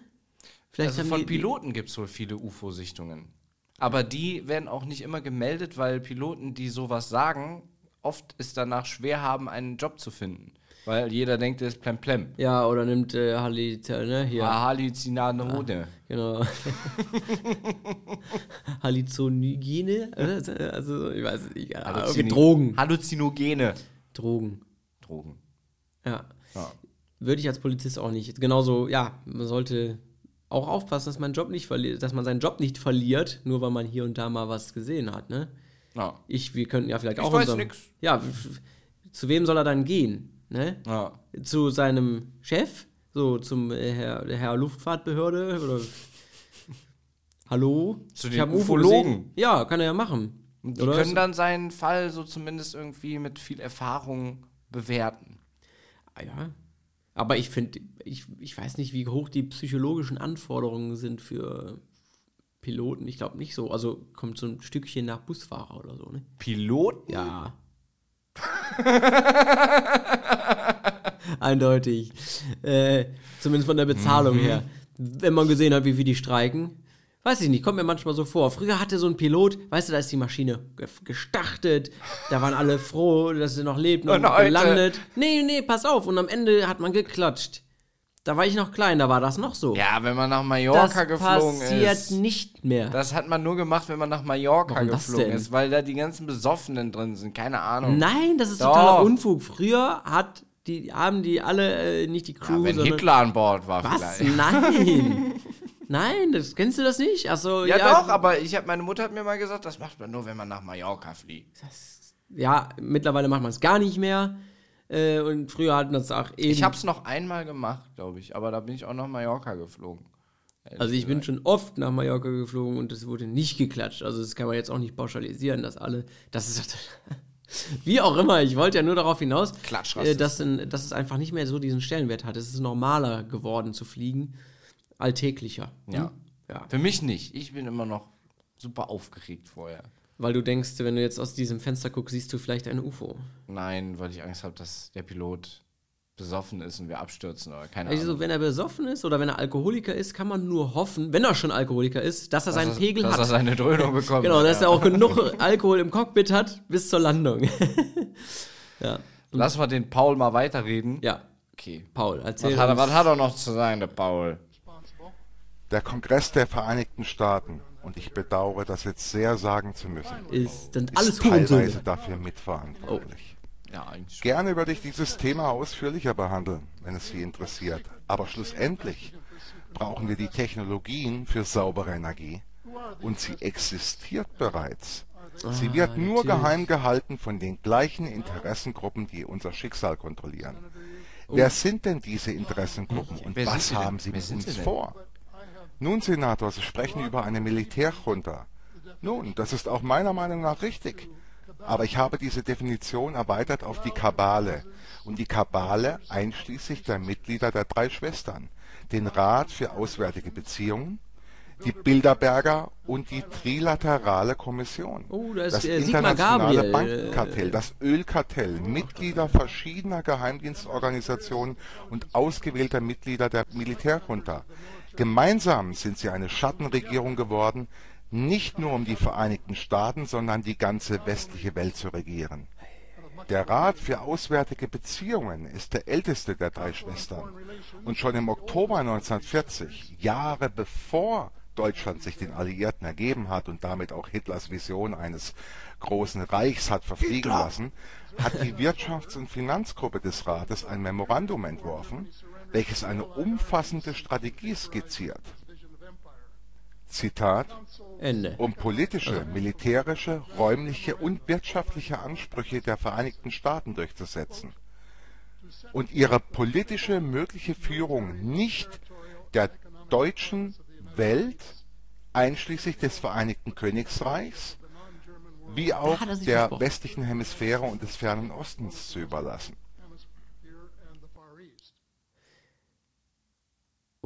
also von Piloten gibt es wohl viele UFO-Sichtungen. Aber die werden auch nicht immer gemeldet, weil Piloten, die sowas sagen, oft ist danach schwer haben, einen Job zu finden. Weil jeder denkt, er ist plemplem. Ja, oder nimmt äh, Halli, ne, hier. Ah, Halluzinanode. Ah, genau. *laughs* Halluzinogene? also, ich weiß nicht. Ja, Halluzin Drogen. Halluzinogene. Drogen. Drogen. Ja. ja. Würde ich als Polizist auch nicht. Genauso, ja, man sollte auch aufpassen, dass man, Job nicht verliert, dass man seinen Job nicht verliert, nur weil man hier und da mal was gesehen hat, ne? Ja. Ich, wir könnten ja vielleicht ich auch. Ich weiß unserem, nix. Ja, zu wem soll er dann gehen? Ne? Ja. Zu seinem Chef, so zum äh, Herr, der Herr Luftfahrtbehörde oder Hallo? Zu den Ufologen. Ja, kann er ja machen. Die oder können dann seinen Fall so zumindest irgendwie mit viel Erfahrung bewerten. Ah, ja. Aber ich finde, ich, ich weiß nicht, wie hoch die psychologischen Anforderungen sind für Piloten. Ich glaube nicht so. Also kommt so ein Stückchen nach Busfahrer oder so, ne? Piloten? Ja. *laughs* Eindeutig. Äh, zumindest von der Bezahlung mhm. her. Wenn man gesehen hat, wie viel die streiken. Weiß ich nicht, kommt mir manchmal so vor. Früher hatte so ein Pilot, weißt du, da ist die Maschine gestartet, da waren alle froh, dass sie noch lebt und, und gelandet. Nee, nee, pass auf. Und am Ende hat man geklatscht. Da war ich noch klein, da war das noch so. Ja, wenn man nach Mallorca das geflogen ist. Das passiert nicht mehr. Das hat man nur gemacht, wenn man nach Mallorca Warum geflogen ist, weil da die ganzen Besoffenen drin sind. Keine Ahnung. Nein, das ist Doch. totaler Unfug. Früher hat die, haben die alle, äh, nicht die Crew, ja, wenn Hitler an Bord war Was? vielleicht. Nein. *laughs* Nein, das, kennst du das nicht? Also, ja, ja doch, aber ich hab, meine Mutter hat mir mal gesagt, das macht man nur, wenn man nach Mallorca fliegt. Das, ja, mittlerweile macht man es gar nicht mehr. Äh, und früher hatten das auch eben. Ich habe es noch einmal gemacht, glaube ich, aber da bin ich auch nach Mallorca geflogen. Also ich bin schon oft nach Mallorca geflogen und es wurde nicht geklatscht. Also das kann man jetzt auch nicht pauschalisieren, dass alle. Das ist *laughs* Wie auch immer, ich wollte ja nur darauf hinaus, äh, dass, dass es einfach nicht mehr so diesen Stellenwert hat. Es ist normaler geworden zu fliegen, alltäglicher. Ja. Hm? ja. Für mich nicht. Ich bin immer noch super aufgeregt vorher. Weil du denkst, wenn du jetzt aus diesem Fenster guckst, siehst du vielleicht ein UFO. Nein, weil ich Angst habe, dass der Pilot besoffen ist und wir abstürzen oder keine also, Ahnung. wenn er besoffen ist oder wenn er Alkoholiker ist, kann man nur hoffen, wenn er schon Alkoholiker ist, dass er dass seinen er, Pegel dass hat. Dass er seine Dröhnung bekommt. genau, dass ja. er auch genug Alkohol im Cockpit hat bis zur Landung. *laughs* ja. Lass mal den Paul mal weiterreden. Ja. Okay. Paul, erzähl was hat, er, was hat er noch zu sagen, der Paul? Der Kongress der Vereinigten Staaten, und ich bedauere das jetzt sehr sagen zu müssen, ist, sind alles ist teilweise dafür mitverantwortlich. Oh. Ja, Gerne würde ich dieses Thema ausführlicher behandeln, wenn es Sie interessiert. Aber schlussendlich brauchen wir die Technologien für saubere Energie. Und sie existiert bereits. Sie wird ah, nur geheim gehalten von den gleichen Interessengruppen, die unser Schicksal kontrollieren. Oh. Wer sind denn diese Interessengruppen und Wer was haben sie mit uns vor? Nun, Senator, Sie sprechen über eine Militärjunta. Nun, das ist auch meiner Meinung nach richtig. Aber ich habe diese Definition erweitert auf die Kabale und die Kabale einschließlich der Mitglieder der drei Schwestern, den Rat für Auswärtige Beziehungen, die Bilderberger und die Trilaterale Kommission. Oh, das, das internationale Bankenkartell, das Ölkartell, Mitglieder verschiedener Geheimdienstorganisationen und ausgewählter Mitglieder der Militärjunta. Gemeinsam sind sie eine Schattenregierung geworden, nicht nur um die Vereinigten Staaten, sondern die ganze westliche Welt zu regieren. Der Rat für Auswärtige Beziehungen ist der älteste der drei Schwestern. Und schon im Oktober 1940, Jahre bevor Deutschland sich den Alliierten ergeben hat und damit auch Hitlers Vision eines großen Reichs hat verfliegen lassen, hat die Wirtschafts- und Finanzgruppe des Rates ein Memorandum entworfen, welches eine umfassende Strategie skizziert Zitat, Ende. um politische, militärische, räumliche und wirtschaftliche Ansprüche der Vereinigten Staaten durchzusetzen und ihre politische mögliche Führung nicht der deutschen Welt, einschließlich des Vereinigten Königreichs, wie auch der westlichen Hemisphäre und des fernen Ostens zu überlassen.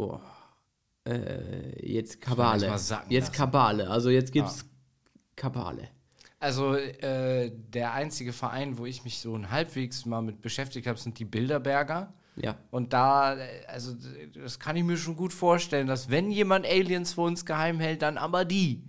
Boah äh, jetzt Kabale. Jetzt Kabale. Also jetzt gibt's ja. Kabale. Also äh, der einzige Verein, wo ich mich so ein halbwegs mal mit beschäftigt habe, sind die Bilderberger. Ja. Und da, also das kann ich mir schon gut vorstellen, dass wenn jemand Aliens für uns geheim hält, dann aber die.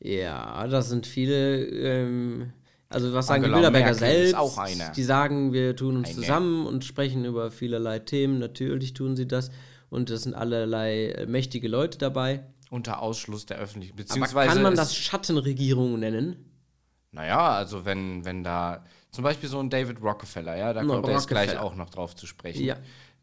Ja, das sind viele. Ähm, also was sagen Angela die Bilderberger Merkel selbst? auch einer. Die sagen, wir tun uns eine. zusammen und sprechen über vielerlei Themen. Natürlich tun sie das und es sind allerlei äh, mächtige Leute dabei. Unter Ausschluss der öffentlichen Beziehungsweise. Aber kann man das Schattenregierung nennen? Naja, also wenn, wenn da zum Beispiel so ein David Rockefeller, ja, da kommt er jetzt gleich auch noch drauf zu sprechen. Ja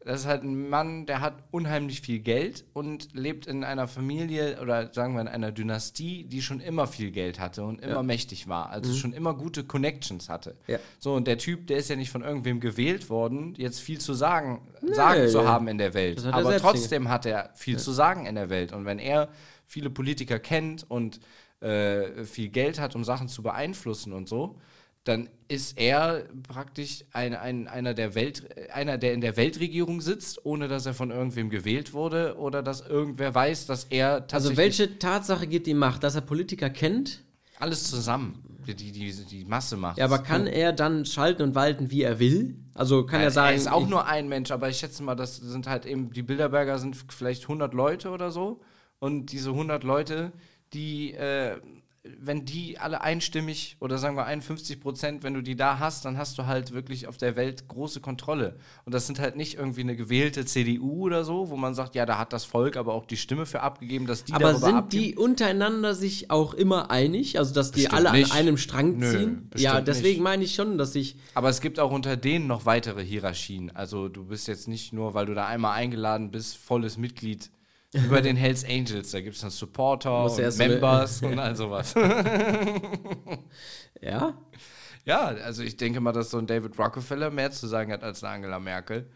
das ist halt ein Mann, der hat unheimlich viel Geld und lebt in einer Familie oder sagen wir in einer Dynastie, die schon immer viel Geld hatte und immer ja. mächtig war, also mhm. schon immer gute Connections hatte. Ja. So, und der Typ, der ist ja nicht von irgendwem gewählt worden, jetzt viel zu sagen, nee, sagen zu haben in der Welt. Aber trotzdem hat er viel zu sagen in der Welt. Und wenn er viele Politiker kennt und äh, viel Geld hat, um Sachen zu beeinflussen und so, dann ist er praktisch ein, ein, einer, der Welt, einer, der in der Weltregierung sitzt, ohne dass er von irgendwem gewählt wurde oder dass irgendwer weiß, dass er tatsächlich. Also, welche Tatsache gibt die Macht, dass er Politiker kennt? Alles zusammen, die, die, die, die Masse macht. Ja, aber kann er dann schalten und walten, wie er will? Also kann er, er sagen. Er ist auch nur ein Mensch, aber ich schätze mal, das sind halt eben, die Bilderberger sind vielleicht 100 Leute oder so. Und diese 100 Leute, die. Äh, wenn die alle einstimmig oder sagen wir 51 Prozent, wenn du die da hast, dann hast du halt wirklich auf der Welt große Kontrolle. Und das sind halt nicht irgendwie eine gewählte CDU oder so, wo man sagt, ja, da hat das Volk aber auch die Stimme für abgegeben, dass die Aber sind die untereinander sich auch immer einig? Also, dass die bestimmt alle nicht. an einem Strang ziehen? Nö, ja, deswegen nicht. meine ich schon, dass ich. Aber es gibt auch unter denen noch weitere Hierarchien. Also, du bist jetzt nicht nur, weil du da einmal eingeladen bist, volles Mitglied über den Hells Angels. Da gibt es dann Supporter und Members so *laughs* und all sowas. *laughs* ja? Ja, also ich denke mal, dass so ein David Rockefeller mehr zu sagen hat als eine Angela Merkel.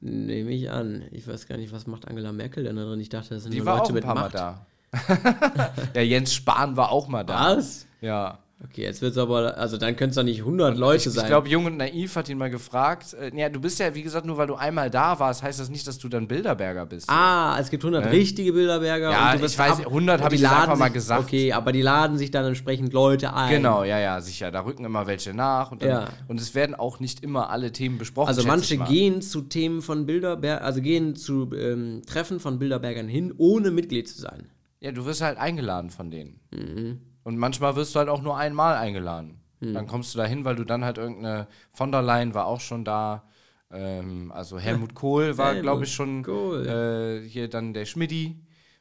Nehme ich an. Ich weiß gar nicht, was macht Angela Merkel denn da drin? Ich dachte, das sind Die nur war Leute auch ein paar Mal da. *laughs* ja, Jens Spahn war auch mal da. Was? Ja. Okay, jetzt wird es aber, also dann können es doch nicht 100 Leute ich, sein. Ich glaube, Jung und Naiv hat ihn mal gefragt. Äh, ja, du bist ja, wie gesagt, nur weil du einmal da warst, heißt das nicht, dass du dann Bilderberger bist. Ah, es gibt 100 ja? richtige Bilderberger. Ja, ich weiß, 100 habe ich einfach mal gesagt. Okay, aber die laden sich dann entsprechend Leute ein. Genau, ja, ja, sicher. Da rücken immer welche nach. Und, dann, ja. und es werden auch nicht immer alle Themen besprochen. Also manche gehen zu Themen von Bilderberger, also gehen zu ähm, Treffen von Bilderbergern hin, ohne Mitglied zu sein. Ja, du wirst halt eingeladen von denen. Mhm. Und manchmal wirst du halt auch nur einmal eingeladen. Hm. Dann kommst du da hin, weil du dann halt irgendeine, von der Leyen war auch schon da, ähm, also Helmut Kohl *laughs* war, glaube ich, schon äh, hier dann der Schmidti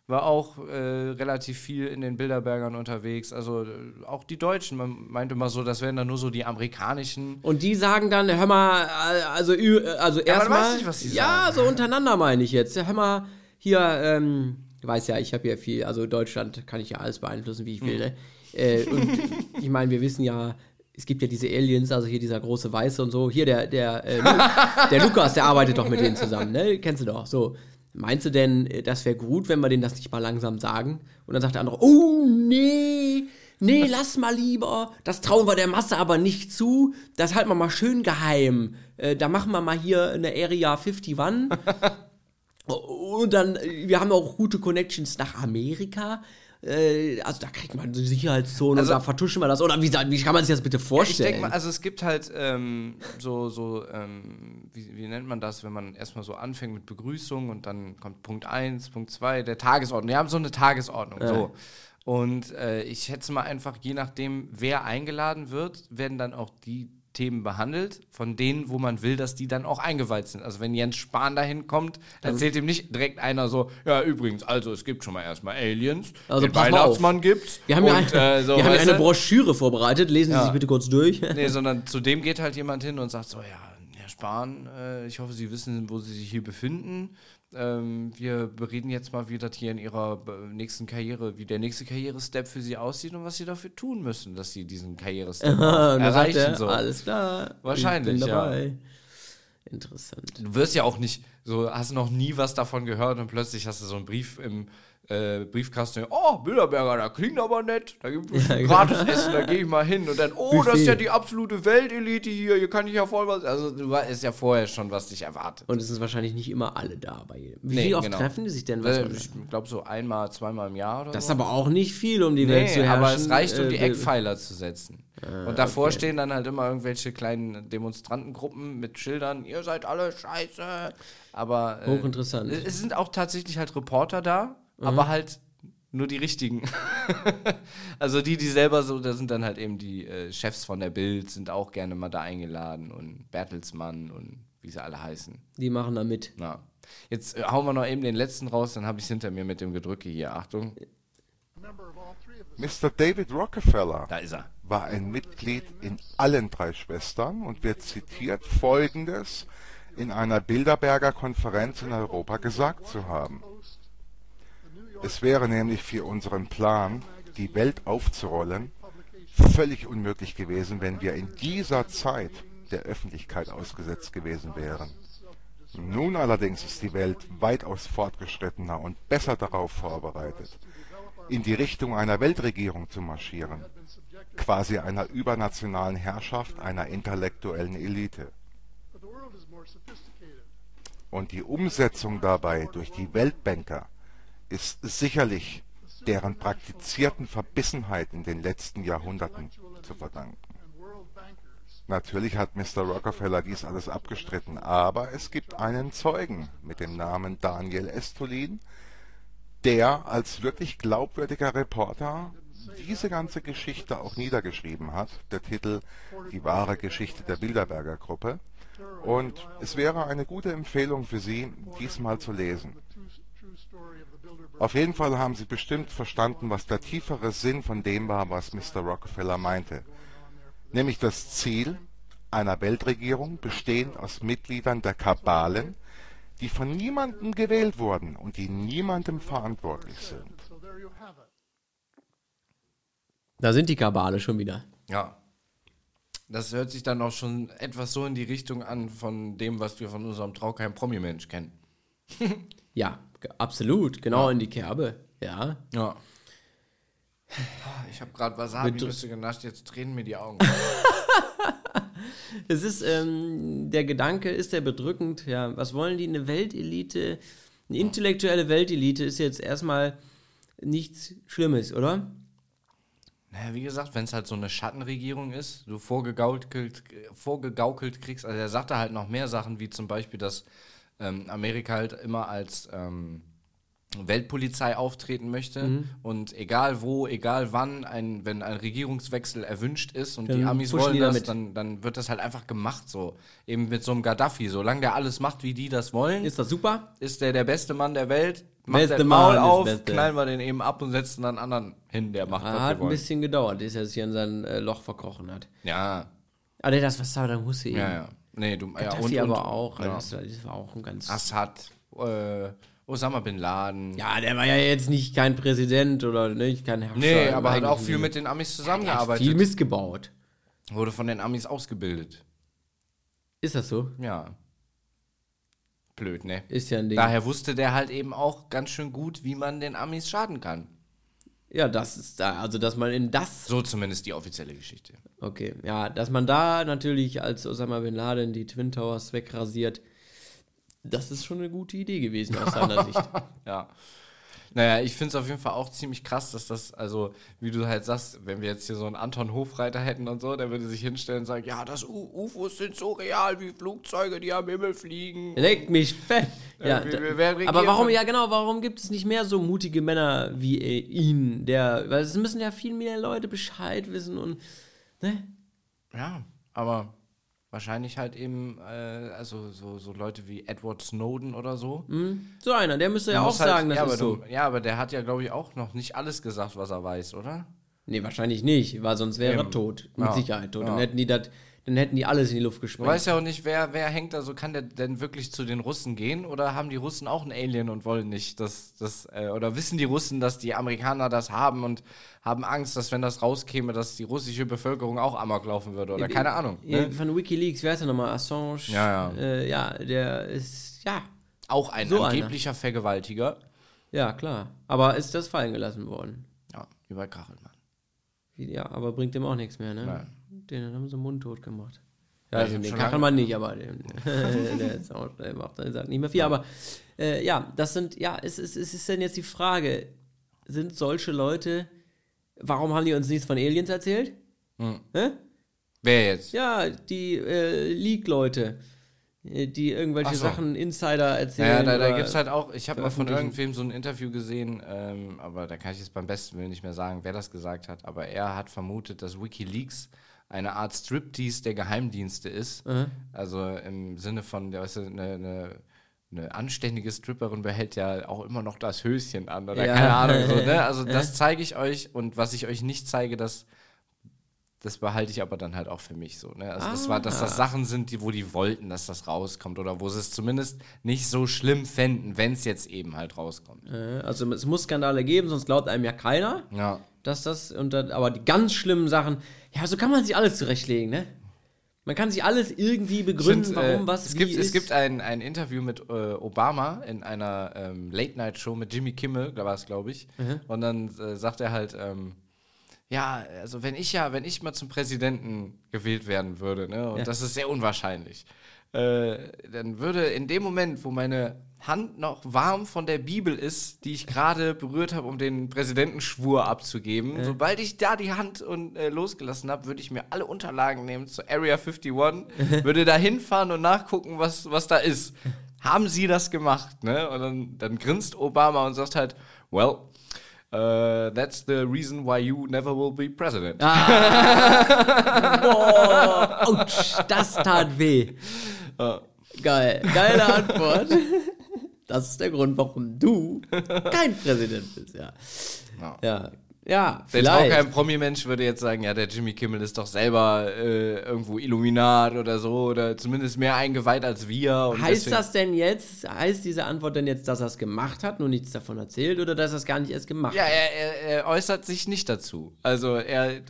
war auch äh, relativ viel in den Bilderbergern unterwegs. Also äh, auch die Deutschen, man meinte immer so, das wären dann nur so die amerikanischen. Und die sagen dann, hör mal, äh, also, also erstmal. Ja, ja, so untereinander meine ich jetzt. Hör mal, hier, ähm, weiß ja, ich habe ja viel, also Deutschland kann ich ja alles beeinflussen, wie ich will, mhm. ne? Äh, und *laughs* ich meine, wir wissen ja, es gibt ja diese Aliens, also hier dieser große Weiße und so. Hier der, der, äh, *laughs* der Lukas, der arbeitet doch mit denen zusammen, ne? Kennst du doch. So. Meinst du denn, äh, das wäre gut, wenn wir denen das nicht mal langsam sagen? Und dann sagt der andere, oh nee, nee, lass mal lieber. Das trauen wir der Masse aber nicht zu. Das halten wir mal schön geheim. Äh, da machen wir mal hier eine Area 51. *laughs* Und dann, wir haben auch gute Connections nach Amerika. Äh, also da kriegt man eine Sicherheitszone also, und da vertuschen wir das. Oder wie, wie kann man sich das bitte vorstellen? ich denke mal, also es gibt halt ähm, so, so ähm, wie, wie, nennt man das, wenn man erstmal so anfängt mit Begrüßung und dann kommt Punkt 1, Punkt 2, der Tagesordnung. Wir haben so eine Tagesordnung. Ja. So. Und äh, ich schätze mal einfach, je nachdem, wer eingeladen wird, werden dann auch die Themen behandelt, von denen, wo man will, dass die dann auch eingeweiht sind. Also wenn Jens Spahn dahin kommt, dann erzählt ihm nicht direkt einer so, ja übrigens, also es gibt schon mal erstmal Aliens, also den Weihnachtsmann gibt's. Wir haben ja eine, äh, so, wir eine Broschüre vorbereitet, lesen ja. Sie sich bitte kurz durch. *laughs* nee, sondern zu dem geht halt jemand hin und sagt so, ja, Herr Spahn, äh, ich hoffe, Sie wissen, wo Sie sich hier befinden ähm, wir bereden jetzt mal, wie das hier in ihrer nächsten Karriere, wie der nächste Karrierestep für sie aussieht und was sie dafür tun müssen, dass sie diesen Karrierestep *laughs* erreichen. Er, so. Alles klar. Wahrscheinlich, ja. Interessant. Du wirst ja auch nicht, so hast noch nie was davon gehört und plötzlich hast du so einen Brief im äh, Briefkasten, oh, Bilderberger, da klingt aber nett, da gibt es ja, genau. gratis Essen, da gehe ich mal hin. Und dann, oh, Buffet. das ist ja die absolute Weltelite hier, hier kann ich ja voll was. Also, du weißt ja vorher schon, was dich erwartet. Und es sind wahrscheinlich nicht immer alle da bei jedem. Wie nee, oft genau. treffen die sich denn? Äh, ich glaube, so einmal, zweimal im Jahr oder Das so. ist aber auch nicht viel, um die nee, Welt zu herrschen. aber es reicht, um äh, die Eckpfeiler zu setzen. Ah, und davor okay. stehen dann halt immer irgendwelche kleinen Demonstrantengruppen mit Schildern, ihr seid alle scheiße. Aber äh, hochinteressant. Es sind auch tatsächlich halt Reporter da, mhm. aber halt nur die richtigen. *laughs* also die, die selber so, da sind dann halt eben die äh, Chefs von der Bild, sind auch gerne mal da eingeladen und Bertelsmann und wie sie alle heißen. Die machen da mit. Ja. Jetzt äh, hauen wir noch eben den letzten raus, dann habe ich es hinter mir mit dem Gedrücke hier. Achtung. Mr. David Rockefeller da ist er. war ein Mitglied in allen drei Schwestern und wird zitiert folgendes in einer Bilderberger Konferenz in Europa gesagt zu haben. Es wäre nämlich für unseren Plan, die Welt aufzurollen, völlig unmöglich gewesen, wenn wir in dieser Zeit der Öffentlichkeit ausgesetzt gewesen wären. Nun allerdings ist die Welt weitaus fortgeschrittener und besser darauf vorbereitet, in die Richtung einer Weltregierung zu marschieren, quasi einer übernationalen Herrschaft einer intellektuellen Elite. Und die Umsetzung dabei durch die Weltbanker ist sicherlich deren praktizierten Verbissenheit in den letzten Jahrhunderten zu verdanken. Natürlich hat Mr. Rockefeller dies alles abgestritten, aber es gibt einen Zeugen mit dem Namen Daniel Estulin, der als wirklich glaubwürdiger Reporter diese ganze Geschichte auch niedergeschrieben hat. Der Titel Die wahre Geschichte der Bilderberger Gruppe. Und es wäre eine gute Empfehlung für Sie, diesmal zu lesen. Auf jeden Fall haben sie bestimmt verstanden, was der tiefere Sinn von dem war, was Mr. Rockefeller meinte, nämlich das Ziel einer Weltregierung bestehend aus Mitgliedern der Kabalen, die von niemandem gewählt wurden und die niemandem verantwortlich sind. Da sind die Kabale schon wieder. Ja. Das hört sich dann auch schon etwas so in die Richtung an von dem, was wir von unserem Traukeim Promi-Mensch kennen. ja, *laughs* absolut, genau ja. in die Kerbe, ja. Ja. Ich habe gerade Wasabi-Nüsse genascht, jetzt drehen mir die Augen. *laughs* es ist, ähm, der Gedanke ist ja bedrückend. Ja, was wollen die? Eine Weltelite, eine intellektuelle Weltelite ist jetzt erstmal nichts Schlimmes, oder? Naja, wie gesagt, wenn es halt so eine Schattenregierung ist, du vorgegaukelt, vorgegaukelt kriegst, also er sagte halt noch mehr Sachen, wie zum Beispiel, dass ähm, Amerika halt immer als ähm, Weltpolizei auftreten möchte mhm. und egal wo, egal wann, ein, wenn ein Regierungswechsel erwünscht ist und dann die Amis wollen das, dann, dann wird das halt einfach gemacht so. Eben mit so einem Gaddafi. Solange der alles macht, wie die das wollen. Ist das super? Ist der der beste Mann der Welt. Macht beste der Maul Mann auf, knallen wir den eben ab und setzen dann anderen hin, der macht, ah, was Hat ein bisschen gedauert, bis er sich in sein äh, Loch verkrochen hat. Ja. Aber ah, das, was Saddam Hussein. Ja, ja. Nee, du, Gaddafi ja, und, aber auch. Ja. Das, das war auch ein ganz... Assad, äh, Osama Bin Laden. Ja, der war ja jetzt nicht kein Präsident oder nicht kein Herrscher. Nee, aber hat auch viel mit den Amis zusammengearbeitet. Ja, viel missgebaut. Wurde von den Amis ausgebildet. Ist das so? Ja. Blöd, ne? Ist ja ein Ding. Daher wusste der halt eben auch ganz schön gut, wie man den Amis schaden kann. Ja, das ist da, also dass man in das. So zumindest die offizielle Geschichte. Okay, ja, dass man da natürlich als Osama Bin Laden die Twin Towers wegrasiert, das ist schon eine gute Idee gewesen aus seiner *laughs* Sicht. ja. Naja, ich finde es auf jeden Fall auch ziemlich krass, dass das, also, wie du halt sagst, wenn wir jetzt hier so einen Anton Hofreiter hätten und so, der würde sich hinstellen und sagen, ja, das U UFOs sind so real wie Flugzeuge, die am Himmel fliegen. Leckt mich fett. Ja, ja aber warum, ja genau, warum gibt es nicht mehr so mutige Männer wie äh, ihn, der, weil es müssen ja viel mehr Leute Bescheid wissen und, ne? Ja, aber Wahrscheinlich halt eben, äh, also so, so Leute wie Edward Snowden oder so. Mhm. So einer, der müsste ja auch halt, sagen, das ja, ist so. Ja, aber der hat ja, glaube ich, auch noch nicht alles gesagt, was er weiß, oder? Nee, wahrscheinlich nicht, weil sonst wäre er tot. Mit ja. Sicherheit tot. Dann hätten die das dann hätten die alles in die Luft gesprengt. Du weißt ja auch nicht, wer, wer hängt da so, kann der denn wirklich zu den Russen gehen oder haben die Russen auch ein Alien und wollen nicht, dass das, äh, oder wissen die Russen, dass die Amerikaner das haben und haben Angst, dass wenn das rauskäme, dass die russische Bevölkerung auch amok laufen würde oder keine Ahnung. Ne? Von Wikileaks, wer ist der nochmal? Assange? Ja, ja. Äh, ja, der ist, ja. Auch ein so angeblicher einer. Vergewaltiger. Ja, klar. Aber ist das fallen gelassen worden? Ja, über Kachelmann. Ja, aber bringt dem auch nichts mehr, ne? Nein. Den haben sie mundtot gemacht. Ja, also den kann man nicht, aber den, *laughs* der, ist auch, der macht der sagt nicht mehr viel. Aber äh, ja, das sind, ja, es, es, es ist denn jetzt die Frage, sind solche Leute, warum haben die uns nichts von Aliens erzählt? Hm. Wer jetzt? Ja, die äh, League-Leute, äh, die irgendwelche so. Sachen Insider erzählen. Ja, da, da gibt es halt auch, ich habe mal von irgendwem so ein Interview gesehen, ähm, aber da kann ich jetzt beim besten Willen nicht mehr sagen, wer das gesagt hat, aber er hat vermutet, dass Wikileaks eine Art Striptease der Geheimdienste ist. Mhm. Also im Sinne von, weißt du, eine, eine, eine, anständige Stripperin behält ja auch immer noch das Höschen an oder ja. keine Ahnung. So, ne? *laughs* Also das zeige ich euch und was ich euch nicht zeige, das, das behalte ich aber dann halt auch für mich so. Ne? Also ah. das war, dass das Sachen sind, die, wo die wollten, dass das rauskommt oder wo sie es zumindest nicht so schlimm fänden, wenn es jetzt eben halt rauskommt. Also es muss Skandale geben, sonst glaubt einem ja keiner. Ja dass das, und dann, aber die ganz schlimmen Sachen, ja, so kann man sich alles zurechtlegen, ne? Man kann sich alles irgendwie begründen, Stimmt, warum äh, was es gibt, ist. Es gibt ein, ein Interview mit äh, Obama in einer ähm, Late-Night-Show mit Jimmy Kimmel, da war es, glaube ich. Mhm. Und dann äh, sagt er halt, ähm, ja, also wenn ich ja, wenn ich mal zum Präsidenten gewählt werden würde, ne, und ja. das ist sehr unwahrscheinlich, äh, dann würde in dem Moment, wo meine Hand noch warm von der Bibel ist, die ich gerade berührt habe, um den Präsidentenschwur abzugeben, ja. sobald ich da die Hand und, äh, losgelassen habe, würde ich mir alle Unterlagen nehmen zur Area 51, *laughs* würde da hinfahren und nachgucken, was, was da ist. Haben Sie das gemacht? Ne? Und dann, dann grinst Obama und sagt halt, well, Uh, that's the reason why you never will be president. Ah. *laughs* Boah, ouch, das tat weh. Geil, geile Antwort. *laughs* Das ist der Grund, warum du *laughs* kein Präsident bist, ja. Ja, ja, ja vielleicht. auch kein Promi-Mensch würde jetzt sagen, ja, der Jimmy Kimmel ist doch selber äh, irgendwo Illuminat oder so oder zumindest mehr eingeweiht als wir. heißt das denn jetzt, heißt diese Antwort denn jetzt, dass er es gemacht hat, nur nichts davon erzählt oder dass er es gar nicht erst gemacht ja, hat? Ja, er, er, er, äußert sich nicht dazu. Also er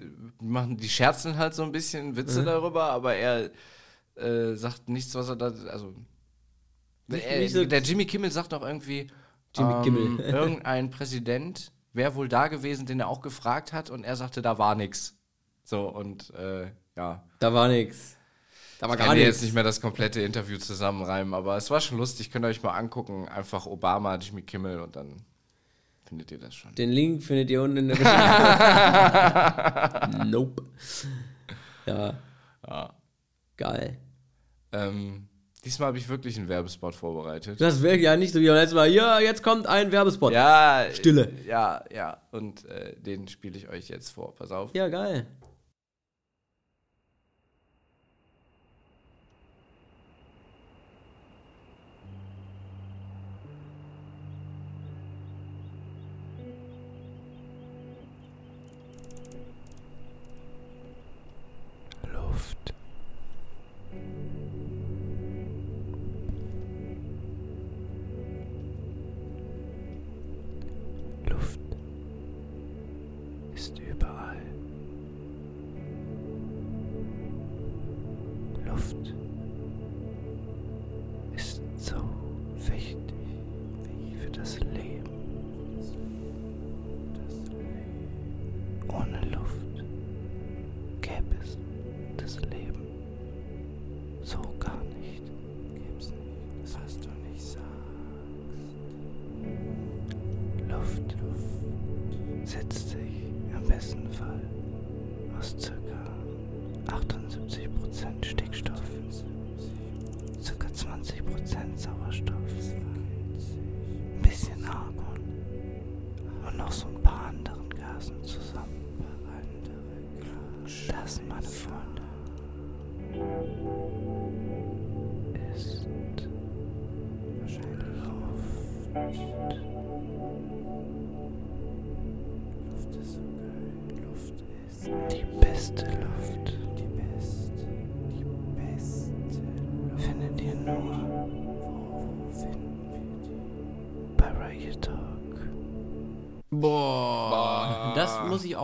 machen die scherzen halt so ein bisschen Witze mhm. darüber, aber er äh, sagt nichts, was er da. Also. Nicht, nicht so der Jimmy Kimmel sagt doch irgendwie. Jimmy ähm, Kimmel. *laughs* *laughs* irgendein Präsident wäre wohl da gewesen, den er auch gefragt hat und er sagte, da war nichts. So, und äh, ja. Da war nichts. Da war ich gar nichts. jetzt nicht mehr das komplette Interview zusammenreimen, aber es war schon lustig. Könnt ihr euch mal angucken. Einfach Obama, Jimmy Kimmel und dann findet ihr das schon. Den Link findet ihr unten in der *laughs* Beschreibung. nope. Ja. ja. Geil. Ähm, diesmal habe ich wirklich einen Werbespot vorbereitet. Das wäre ja nicht so wie letztes Mal. Ja, jetzt kommt ein Werbespot. Ja. Stille. Ja, ja. Und äh, den spiele ich euch jetzt vor. Pass auf. Ja, geil. Boah,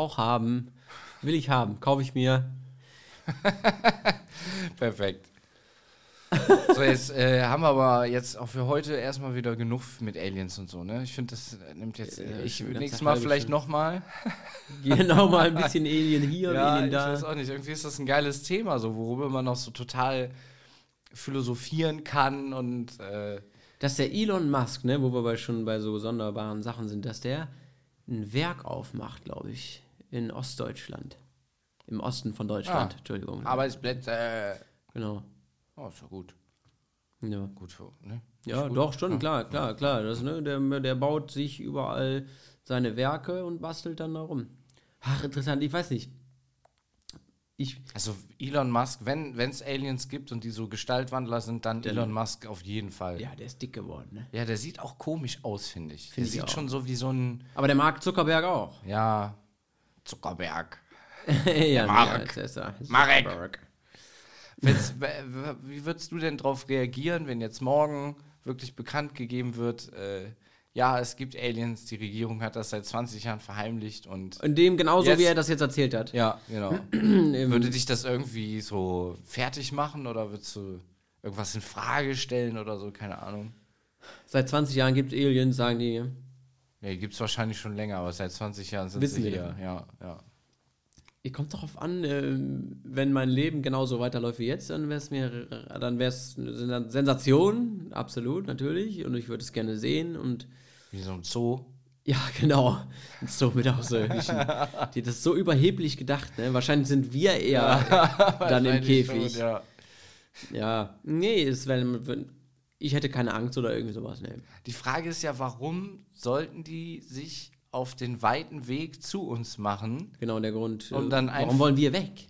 auch haben. Will ich haben. Kaufe ich mir. *laughs* Perfekt. So, jetzt äh, haben wir aber jetzt auch für heute erstmal wieder genug mit Aliens und so, ne? Ich finde, das nimmt jetzt. Äh, ich nächstes Mal vielleicht nochmal. *laughs* Genau, mal ein *laughs* bisschen Alien hier, ja, Alien da. Ich weiß auch nicht. Irgendwie ist das ein geiles Thema, so, worüber man noch so total philosophieren kann und. Äh, dass der Elon Musk, ne, wo wir bei schon bei so sonderbaren Sachen sind, dass der ein Werk aufmacht, glaube ich, in Ostdeutschland. Im Osten von Deutschland, ah, Entschuldigung. Arbeitsplätze. Genau. Oh, ist ja gut. Ja. Gut für, ne? Ja, gut. doch, schon, ja. klar, klar, klar. Das, ne, der, der baut sich überall seine Werke und bastelt dann da rum. Ach, interessant, ich weiß nicht. Ich also Elon Musk, wenn es Aliens gibt und die so Gestaltwandler sind, dann Elon Musk auf jeden Fall. Ja, der ist dick geworden, ne? Ja, der sieht auch komisch aus, finde ich. Find der sieht auch. schon so wie so ein. Aber der mag Zuckerberg auch. Ja, Zuckerberg. *laughs* ja, Mark. Marek. wie würdest du denn darauf reagieren, wenn jetzt morgen wirklich bekannt gegeben wird, äh, ja, es gibt Aliens, die Regierung hat das seit 20 Jahren verheimlicht und. In dem genauso, jetzt, wie er das jetzt erzählt hat. Ja, genau. *clears throat* Würde dich das irgendwie so fertig machen oder würdest du irgendwas in Frage stellen oder so? Keine Ahnung. Seit 20 Jahren gibt es Aliens, sagen die. Ja, die gibt es wahrscheinlich schon länger, aber seit 20 Jahren sind Wissen sie hier. Ja, ja. Ihr kommt darauf an, äh, wenn mein Leben genauso weiterläuft wie jetzt, dann wäre es mir, dann wäre es eine Sensation, absolut, natürlich. Und ich würde es gerne sehen und wie so ein Zoo. Ja, *laughs* genau. Ein Zoo mit Außerirdischen. Die das ist so überheblich gedacht, ne? Wahrscheinlich sind wir eher ja, *laughs* dann im Käfig. Schon, ja. ja, nee, es wäre ich hätte keine Angst oder irgendwie sowas. Nee. Die Frage ist ja, warum sollten die sich auf den weiten Weg zu uns machen? Genau, der Grund. Und dann warum wollen wir weg?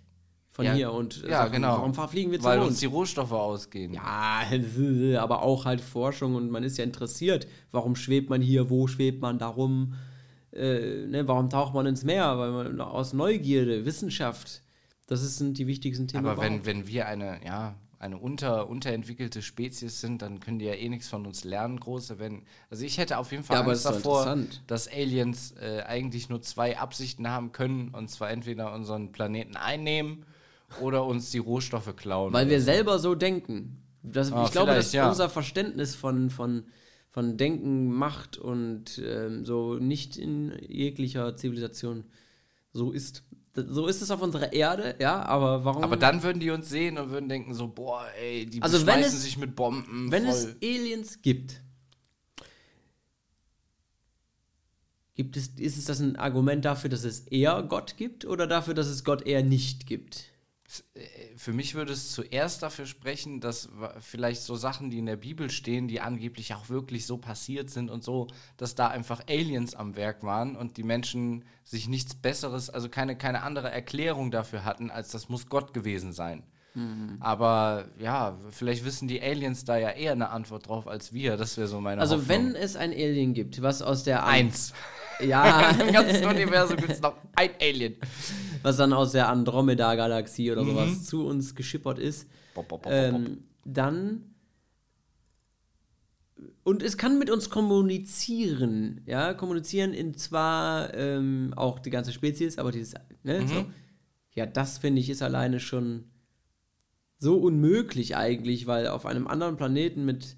von ja, hier und ja, sagen, genau. warum fliegen wir zu Weil uns die Rohstoffe ausgehen. Ja, *laughs* aber auch halt Forschung und man ist ja interessiert. Warum schwebt man hier? Wo schwebt man darum? Äh, ne, warum taucht man ins Meer? Weil man aus Neugierde, Wissenschaft, das sind die wichtigsten Themen. Aber wenn, wenn wir eine, ja, eine unter, unterentwickelte Spezies sind, dann können die ja eh nichts von uns lernen, große. Wenn, also ich hätte auf jeden Fall ja, Angst davor, dass Aliens äh, eigentlich nur zwei Absichten haben können, und zwar entweder unseren Planeten einnehmen oder uns die Rohstoffe klauen. Weil wir so. selber so denken. Das, ah, ich glaube, dass ja. unser Verständnis von, von, von Denken, Macht und ähm, so nicht in jeglicher Zivilisation so ist. So ist es auf unserer Erde, ja, aber warum. Aber dann würden die uns sehen und würden denken so, boah, ey, die also beschmeißen sich mit Bomben. Wenn voll. es Aliens gibt, gibt es, ist es das ein Argument dafür, dass es eher Gott gibt oder dafür, dass es Gott eher nicht gibt? Äh, für mich würde es zuerst dafür sprechen, dass vielleicht so Sachen, die in der Bibel stehen, die angeblich auch wirklich so passiert sind und so, dass da einfach Aliens am Werk waren und die Menschen sich nichts Besseres, also keine, keine andere Erklärung dafür hatten, als das muss Gott gewesen sein. Mhm. Aber ja, vielleicht wissen die Aliens da ja eher eine Antwort drauf als wir. Das wäre so meine Also Hoffnung. wenn es ein Alien gibt, was aus der... Eins. Ja. *laughs* Im ganzen Universum gibt es noch ein Alien. Was dann aus der Andromeda-Galaxie oder mhm. sowas zu uns geschippert ist. Bop, bop, bop, ähm, dann. Und es kann mit uns kommunizieren. Ja, kommunizieren in zwar ähm, auch die ganze Spezies, aber dieses. Ne, mhm. so. Ja, das finde ich ist alleine schon so unmöglich eigentlich, weil auf einem anderen Planeten mit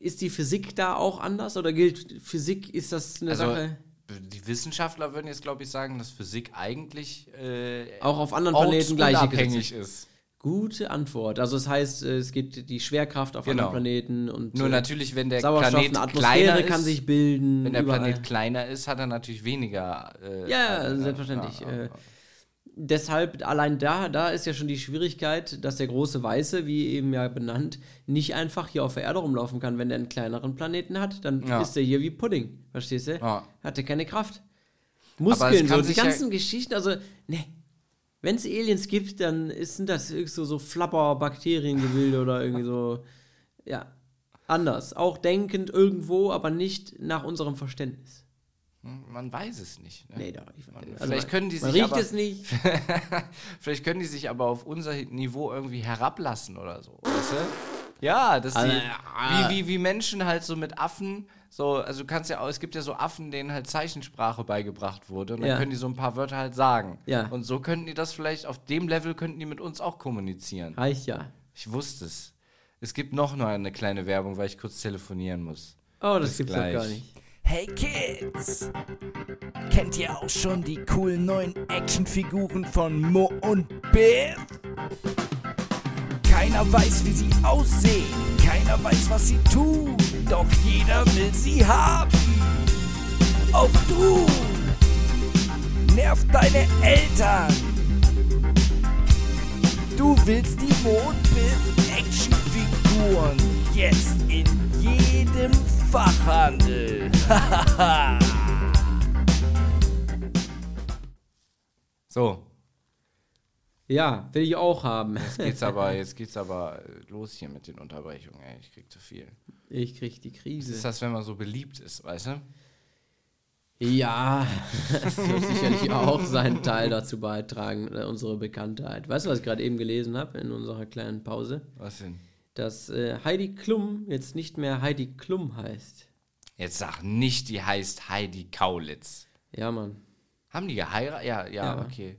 ist die Physik da auch anders oder gilt Physik, ist das eine also, Sache? Die Wissenschaftler würden jetzt, glaube ich, sagen, dass Physik eigentlich äh, auch auf anderen Planeten gleich abhängig ist. Gute Antwort. Also das heißt, äh, es gibt die Schwerkraft auf genau. anderen Planeten und nur äh, natürlich, wenn der Planet kleiner ist, kann sich bilden. Wenn der überall. Planet kleiner ist, hat er natürlich weniger. Äh, ja, äh, selbstverständlich. Ja, deshalb, allein da, da ist ja schon die Schwierigkeit, dass der große Weiße, wie eben ja benannt, nicht einfach hier auf der Erde rumlaufen kann. Wenn er einen kleineren Planeten hat, dann ja. ist er hier wie Pudding. Verstehst du? Ja. Hat er keine Kraft. Muskeln, so die ganzen ja Geschichten, also, ne. Wenn es Aliens gibt, dann sind das so, so Flapper-Bakteriengebilde *laughs* oder irgendwie so, ja, anders. Auch denkend irgendwo, aber nicht nach unserem Verständnis. Hm, man weiß es nicht. Ne? Nee, doch. Ich, man, also vielleicht können die man sich riecht aber, es nicht. *laughs* vielleicht können die sich aber auf unser Niveau irgendwie herablassen oder so. Weißt du? Ja, dass also, wie, wie, wie Menschen halt so mit Affen, so, also du kannst ja, es gibt ja so Affen, denen halt Zeichensprache beigebracht wurde und dann ja. können die so ein paar Wörter halt sagen. Ja. Und so könnten die das vielleicht, auf dem Level könnten die mit uns auch kommunizieren. Reicht ja. Ich wusste es. Es gibt noch eine kleine Werbung, weil ich kurz telefonieren muss. Oh, das Bis gibt's gleich. doch gar nicht. Hey Kids! Kennt ihr auch schon die coolen neuen Actionfiguren von Mo und Biff? Keiner weiß, wie sie aussehen, keiner weiß, was sie tun, doch jeder will sie haben. Auch du! Nerv deine Eltern! Du willst die Mo und Biff Actionfiguren jetzt in jedem Fachhandel. *laughs* so. Ja, will ich auch haben. Jetzt geht's aber, *laughs* jetzt geht's aber los hier mit den Unterbrechungen, ey. Ich krieg zu viel. Ich krieg die Krise. Was ist das, wenn man so beliebt ist, weißt du? Ja, *laughs* das wird sicherlich auch seinen Teil dazu beitragen, äh, unsere Bekanntheit. Weißt du, was ich gerade eben gelesen habe in unserer kleinen Pause? Was denn? Dass äh, Heidi Klum jetzt nicht mehr Heidi Klum heißt. Jetzt sag nicht, die heißt Heidi Kaulitz. Ja, Mann. Haben die geheiratet? Ja, ja, ja, okay.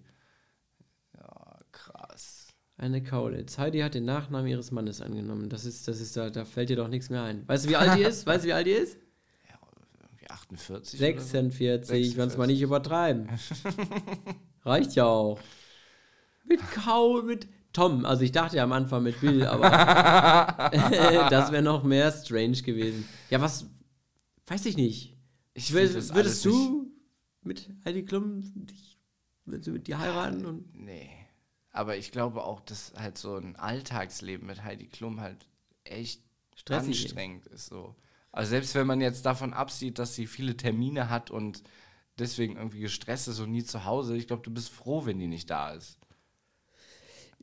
Ja, krass. Eine Kaulitz. Heidi hat den Nachnamen ihres Mannes angenommen. Das ist, das ist, da, da fällt dir doch nichts mehr ein. Weißt du, wie alt die ist? *laughs* Weißt du, wie alt die ist? Ja, irgendwie 48. 46, so? wenn es mal nicht übertreiben. *laughs* Reicht ja auch. Mit Kaul, mit Tom. Also ich dachte ja am Anfang mit Bill, aber *laughs* das wäre noch mehr strange gewesen. Ja, was? Weiß ich nicht. Ich will, würdest du mit Heidi Klum dich, würdest du mit dir heiraten? Und nee. Aber ich glaube auch, dass halt so ein Alltagsleben mit Heidi Klum halt echt Stressig anstrengend ist. So. Also selbst wenn man jetzt davon absieht, dass sie viele Termine hat und deswegen irgendwie gestresst ist und nie zu Hause, ich glaube, du bist froh, wenn die nicht da ist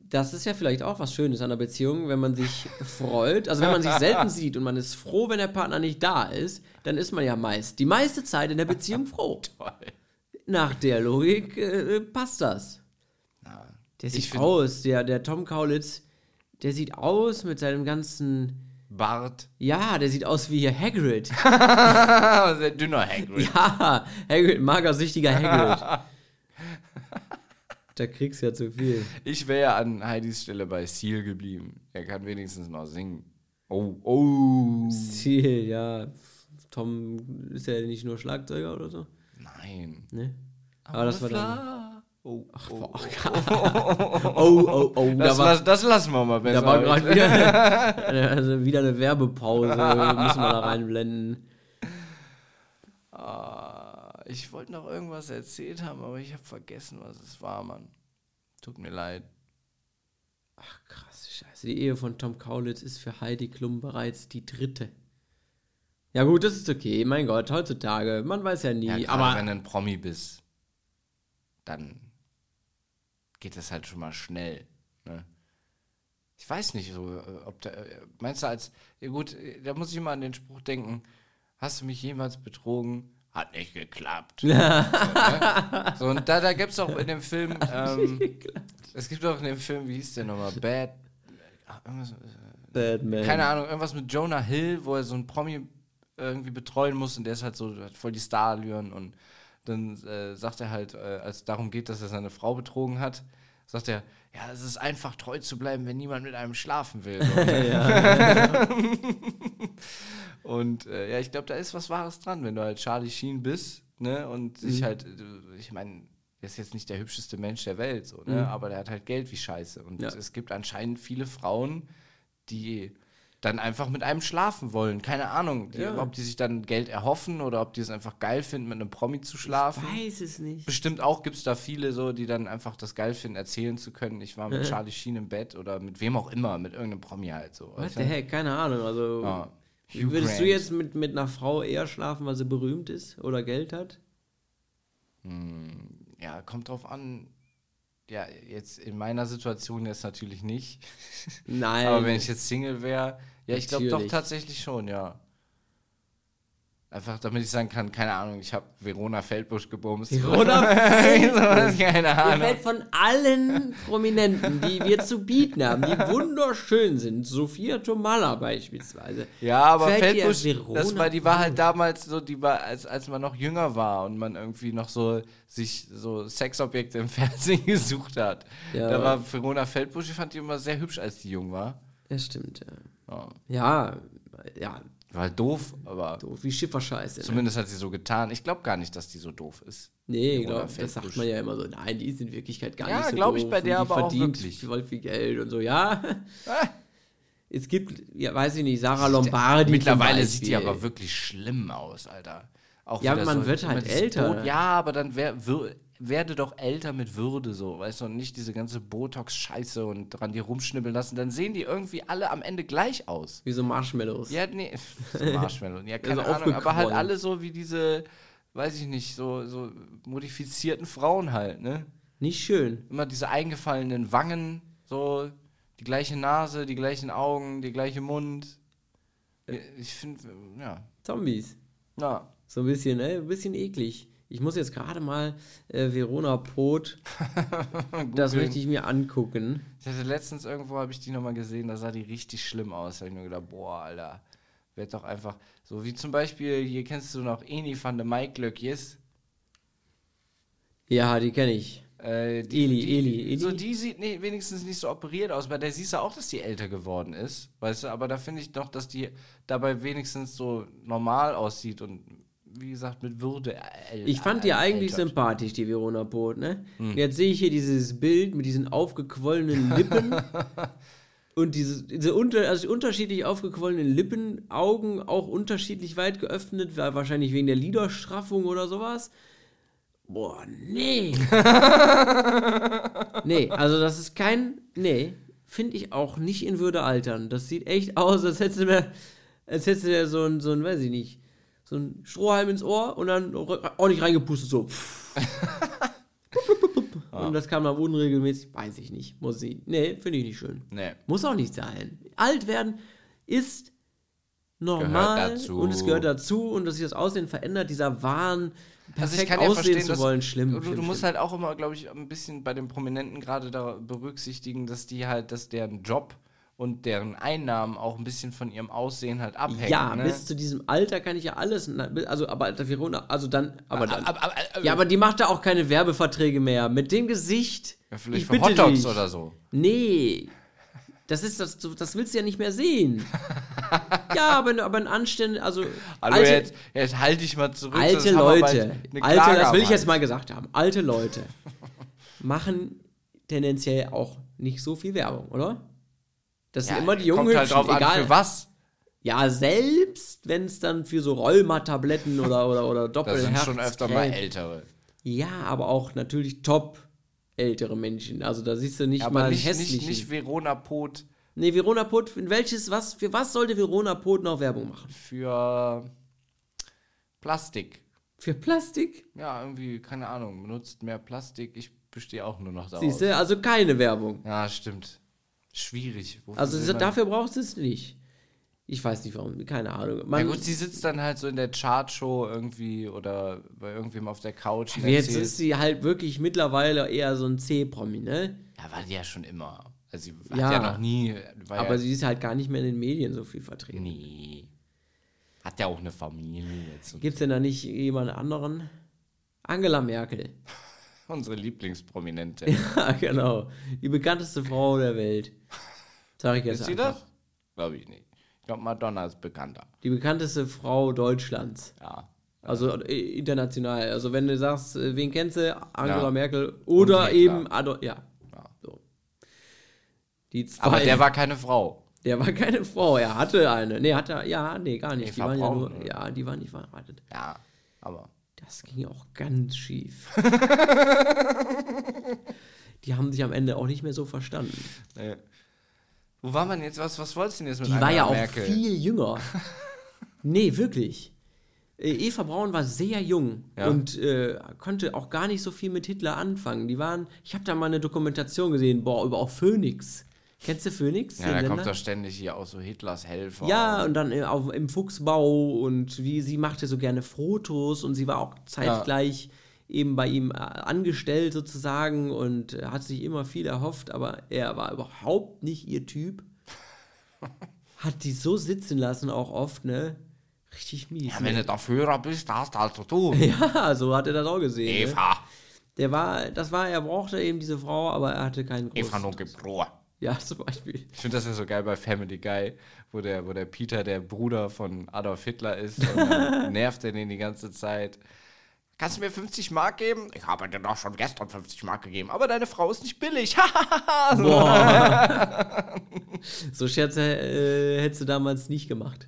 das ist ja vielleicht auch was Schönes an einer Beziehung, wenn man sich freut. Also wenn man sich selten *laughs* sieht und man ist froh, wenn der Partner nicht da ist, dann ist man ja meist die meiste Zeit in der Beziehung *laughs* froh. Toll. Nach der Logik äh, passt das. Na, der sieht aus, der, der Tom Kaulitz, der sieht aus mit seinem ganzen Bart. Ja, der sieht aus wie Hagrid. *laughs* Sehr dünner Hagrid. Ja, Hagrid, magersüchtiger Hagrid. Da kriegst du ja zu viel. Ich wäre ja an Heidis Stelle bei Seal geblieben. Er kann wenigstens noch singen. Oh, oh. Ziel, ja. Tom ist ja nicht nur Schlagzeuger oder so. Nein. Ne? Aber, Aber das war dann. Oh, Ach, oh, oh, *laughs* oh, oh, oh. Das, war, das, lassen wir mal besser. Da war gerade wieder, *laughs* also wieder eine Werbepause. müssen wir da *laughs* reinblenden. Ah, ich wollte noch irgendwas erzählt haben, aber ich habe vergessen, was es war, Mann. Tut mir leid. Ach, krass, scheiße. Die Ehe von Tom Kaulitz ist für Heidi Klum bereits die dritte. Ja gut, das ist okay. Mein Gott, heutzutage, man weiß ja nie. Ja, aber wenn du ein Promi bist, dann geht das halt schon mal schnell. Ne? Ich weiß nicht, so, ob da, meinst du als, ja gut, da muss ich immer an den Spruch denken, hast du mich jemals betrogen? Hat nicht geklappt. so, *laughs* ne? so, und da, da gibt es auch in dem Film, *laughs* ähm, es gibt auch in dem Film, wie hieß der nochmal? Bad, irgendwas, äh, Bad Keine Ahnung, irgendwas mit Jonah Hill, wo er so ein Promi irgendwie betreuen muss und der ist halt so hat voll die Starallüren und dann äh, sagt er halt, äh, als es darum geht, dass er seine Frau betrogen hat, sagt er, ja, es ist einfach treu zu bleiben, wenn niemand mit einem schlafen will. *laughs* *laughs* und äh, ja, ich glaube, da ist was Wahres dran, wenn du halt Charlie Sheen bist, ne, und mhm. sich halt, ich meine, er ist jetzt nicht der hübscheste Mensch der Welt, so, ne, mhm. aber der hat halt Geld wie Scheiße. Und ja. es gibt anscheinend viele Frauen, die dann einfach mit einem schlafen wollen. Keine Ahnung, die, ja. ob die sich dann Geld erhoffen oder ob die es einfach geil finden, mit einem Promi zu schlafen. Ich weiß es nicht. Bestimmt auch gibt es da viele so, die dann einfach das geil finden, erzählen zu können, ich war mit äh. Charlie Sheen im Bett oder mit wem auch immer, mit irgendeinem Promi halt so. Was der Heck, keine Ahnung. Also ja. würdest Grant. du jetzt mit, mit einer Frau eher schlafen, weil sie berühmt ist oder Geld hat? Hm, ja, kommt drauf an. Ja, jetzt in meiner Situation jetzt natürlich nicht. *laughs* Nein. Aber wenn ich jetzt Single wäre, ja, ich glaube doch tatsächlich schon, ja. Einfach damit ich sagen kann, keine Ahnung, ich habe Verona Feldbusch gebumst. Verona *laughs* Feldbusch? keine Ahnung. Fällt von allen Prominenten, die wir zu bieten haben, die *laughs* wunderschön sind, Sophia Tomala beispielsweise. Ja, aber Feldbusch, das war, die war halt damals so, die war, als, als man noch jünger war und man irgendwie noch so sich so Sexobjekte im *laughs* Fernsehen gesucht hat. Ja. Da war Verona Feldbusch, ich fand die immer sehr hübsch, als die jung war. Ja, stimmt, ja. Ja, ja. ja. War halt doof, aber. Doof, wie Schifferscheiße. Ne? Zumindest ne? hat sie so getan. Ich glaube gar nicht, dass die so doof ist. Nee, glaub, das sagt man ja immer so. Nein, die ist in Wirklichkeit gar ja, nicht so glaube ich bei der aber auch wirklich. Voll viel Geld und so, ja. *laughs* Ah. Es gibt, ja, weiß ich nicht, Sarah Lombardi. Mittlerweile sieht die aber wirklich schlimm aus, Alter. Auch ja, man so, wird halt älter. Boot, ja, aber dann wär, werde doch älter mit Würde, so, weißt du, und nicht diese ganze Botox-Scheiße und dran die rumschnibbeln lassen, dann sehen die irgendwie alle am Ende gleich aus. Wie so Marshmallows. Ja, nee, *laughs* so Marshmallows. Ja, keine also Ahnung, aber halt alle so wie diese, weiß ich nicht, so, so modifizierten Frauen halt, ne? Nicht schön. Immer diese eingefallenen Wangen, so die gleiche Nase, die gleichen Augen, der gleiche Mund. Ich finde, ja. Zombies. Ja. So ein bisschen, ne? Ein bisschen eklig. Ich muss jetzt gerade mal äh, Verona Pot, *laughs* das möchte ich mir angucken. Ich hatte letztens irgendwo, habe ich die nochmal gesehen, da sah die richtig schlimm aus. Da habe ich nur gedacht, boah, Alter, wird doch einfach, so wie zum Beispiel, hier kennst du noch Eni van de Mike Löckjes. Ja, die kenne ich. Äh, die, Eli, die, Eli, Eli. So, die sieht nee, wenigstens nicht so operiert aus. Bei der siehst du auch, dass die älter geworden ist. Weißt du, aber da finde ich doch, dass die dabei wenigstens so normal aussieht und wie gesagt, mit Würde. Ich fand die eigentlich sympathisch, die Verona Poth, ne? Hm. Jetzt sehe ich hier dieses Bild mit diesen aufgequollenen *laughs* Lippen. und diese, diese unter, also unterschiedlich aufgequollenen Lippen, Augen auch unterschiedlich weit geöffnet, wahrscheinlich wegen der Liderstraffung oder sowas. Boah, nee. *laughs* nee, also das ist kein. Nee, finde ich auch nicht in Würde altern. Das sieht echt aus, als hättest du mir. Als hättest du dir so ein, so ein, weiß ich nicht, so ein Strohhalm ins Ohr und dann ordentlich reingepustet, so. *laughs* und das kam dann unregelmäßig, weiß ich nicht. Muss ich. Nee, finde ich nicht schön. Nee. Muss auch nicht sein. Alt werden ist normal und es gehört dazu und dass sich das Aussehen verändert, dieser Wahn, perfekt also aussehen ja zu wollen, schlimm. Du, schlimm, du musst schlimm. halt auch immer, glaube ich, ein bisschen bei den Prominenten gerade da berücksichtigen, dass die halt, dass deren Job und deren Einnahmen auch ein bisschen von ihrem Aussehen halt abhängen. Ja, ne? bis zu diesem Alter kann ich ja alles, also aber Verona, also dann, aber dann, aber, aber, aber, ja, aber die macht da auch keine Werbeverträge mehr mit dem Gesicht. Ja, vielleicht ich für Hotdogs oder so. Nee, das ist das, das willst du ja nicht mehr sehen. *laughs* ja, aber, aber ein anständig, also. Hallo, alte, jetzt, jetzt halte ich mal zurück. Alte Leute, alte, das will ich jetzt mal gesagt haben. Alte Leute *laughs* machen tendenziell auch nicht so viel Werbung, oder? Das ja, sind immer die jungen kommt halt drauf egal. An, für was? Ja, selbst wenn es dann für so Rollmat-Tabletten oder, oder, oder Doppel Das sind schon öfter mal ältere. Ja, aber auch natürlich top ältere Menschen. Also da siehst du nicht ja, mal nicht, hässlichen. Nicht, nicht Verona Pot. Nee, Verona Pot, in welches, was, für was sollte Verona Pot noch Werbung machen? Für Plastik. Für Plastik? Ja, irgendwie, keine Ahnung, benutzt mehr Plastik. Ich bestehe auch nur noch daraus. Siehst du, also keine Werbung. Ja, stimmt. Schwierig. Wofür also dafür brauchst du es nicht. Ich weiß nicht warum, keine Ahnung. Man, ja gut, sie sitzt dann halt so in der Chartshow irgendwie oder bei irgendwem auf der Couch. Jetzt ist sie halt wirklich mittlerweile eher so ein C-Promi, ne? Ja, war die ja schon immer. Also sie ja, hat ja noch nie. aber ja, sie ist halt gar nicht mehr in den Medien so viel vertreten. Nee. Hat ja auch eine Familie jetzt. Gibt es denn da nicht jemand anderen? Angela Merkel. Unsere Lieblingsprominente. *laughs* Ja, genau. Die bekannteste Frau der Welt. Sag ich jetzt ist sie das? Glaube ich nicht. Ich glaube, Madonna ist bekannter. Die bekannteste Frau Deutschlands. Ja. Also äh, international. Also wenn du sagst, äh, wen kennst du? Angela ja. Merkel oder eben Adolf. Ja. ja. So. Die zwei. Aber der war keine Frau. Der war keine Frau. Er hatte eine. Nee, hatte ja, nee, gar nicht. Die waren ja nur. Ne? Ja, die waren nicht verheiratet. Ja, aber. Das ging auch ganz schief. *laughs* die haben sich am Ende auch nicht mehr so verstanden. Nee. Wo war man jetzt? Was, was wolltest du denn jetzt mit Die war ja auch Merkel? viel jünger. *laughs* nee, wirklich. Äh, Eva Braun war sehr jung ja. und äh, konnte auch gar nicht so viel mit Hitler anfangen. Die waren, ich habe da mal eine Dokumentation gesehen, boah, über auch Phoenix. Kennst du Phoenix? Ja, da kommt doch ständig hier auch so Hitlers Helfer. Ja, und dann äh, auf, im Fuchsbau und wie sie machte so gerne Fotos und sie war auch zeitgleich ja eben bei ihm äh, angestellt sozusagen und äh, hat sich immer viel erhofft, aber er war überhaupt nicht ihr Typ. *laughs* Hat die so sitzen lassen, auch oft, ne? Richtig mies. Ja, wenn ne? du der Führer bist, hast du halt zu tun. *laughs* Ja, so hat er das auch gesehen. Ne? Eva. Ne? Der war, das war, er brauchte eben diese Frau, aber er hatte keinen großen. Eva nur Gebrohr. Ja, *laughs* zum Beispiel. Ich finde das ja so geil bei Family Guy, wo der, wo der Peter der Bruder von Adolf Hitler ist und *laughs* nervt er den die ganze Zeit. Kannst du mir 50 Mark geben? Ich habe dir doch schon gestern 50 Mark gegeben, aber deine Frau ist nicht billig. *laughs* so Scherze äh, hättest du damals nicht gemacht.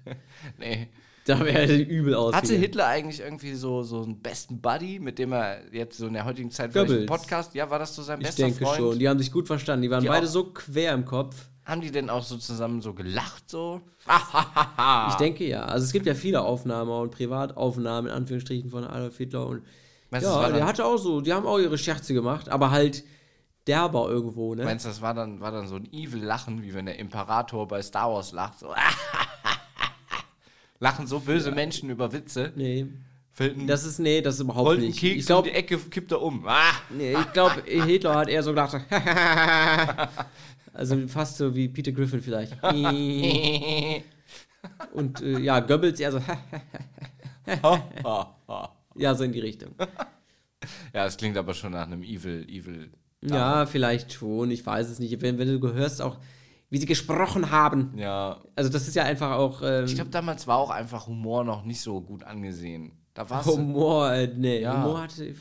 Nee. Da wäre er übel aus. Hatte Hitler eigentlich irgendwie so, so einen besten Buddy, mit dem er jetzt so in der heutigen Zeit vielleicht einen Podcast, ja, war das so sein ich bester Freund? Ich denke schon, die haben sich gut verstanden. Die waren die beide so quer im Kopf. Haben die denn auch so zusammen so gelacht so? ich denke ja. Also es gibt ja viele Aufnahmen und Privataufnahmen in Anführungsstrichen von Adolf Hitler und Meinst, ja, der hatte auch so, die haben auch ihre Scherze gemacht, aber halt derber irgendwo, ne? Meinst du, das war dann, war dann so ein evil Lachen, wie wenn der Imperator bei Star Wars lacht, so *laughs* Lachen so böse ja. Menschen über Witze? Nee. Das ist, nee, das ist überhaupt nicht. Keks ich glaube, um die Ecke kippt er um. Ah. Nee, ich glaube, Hitler hat eher so gedacht, *laughs* Also fast so wie Peter Griffin vielleicht. *laughs* Und äh, ja, Goebbels eher so. *laughs* ja, so in die Richtung. Ja, es klingt aber schon nach einem Evil, Evil. Ja, vielleicht schon. Ich weiß es nicht. Wenn, wenn du gehörst auch, wie sie gesprochen haben. Ja. Also das ist ja einfach auch. Ähm, ich glaube, damals war auch einfach Humor noch nicht so gut angesehen. Da war Humor, äh, nee, ja. Humor hatte.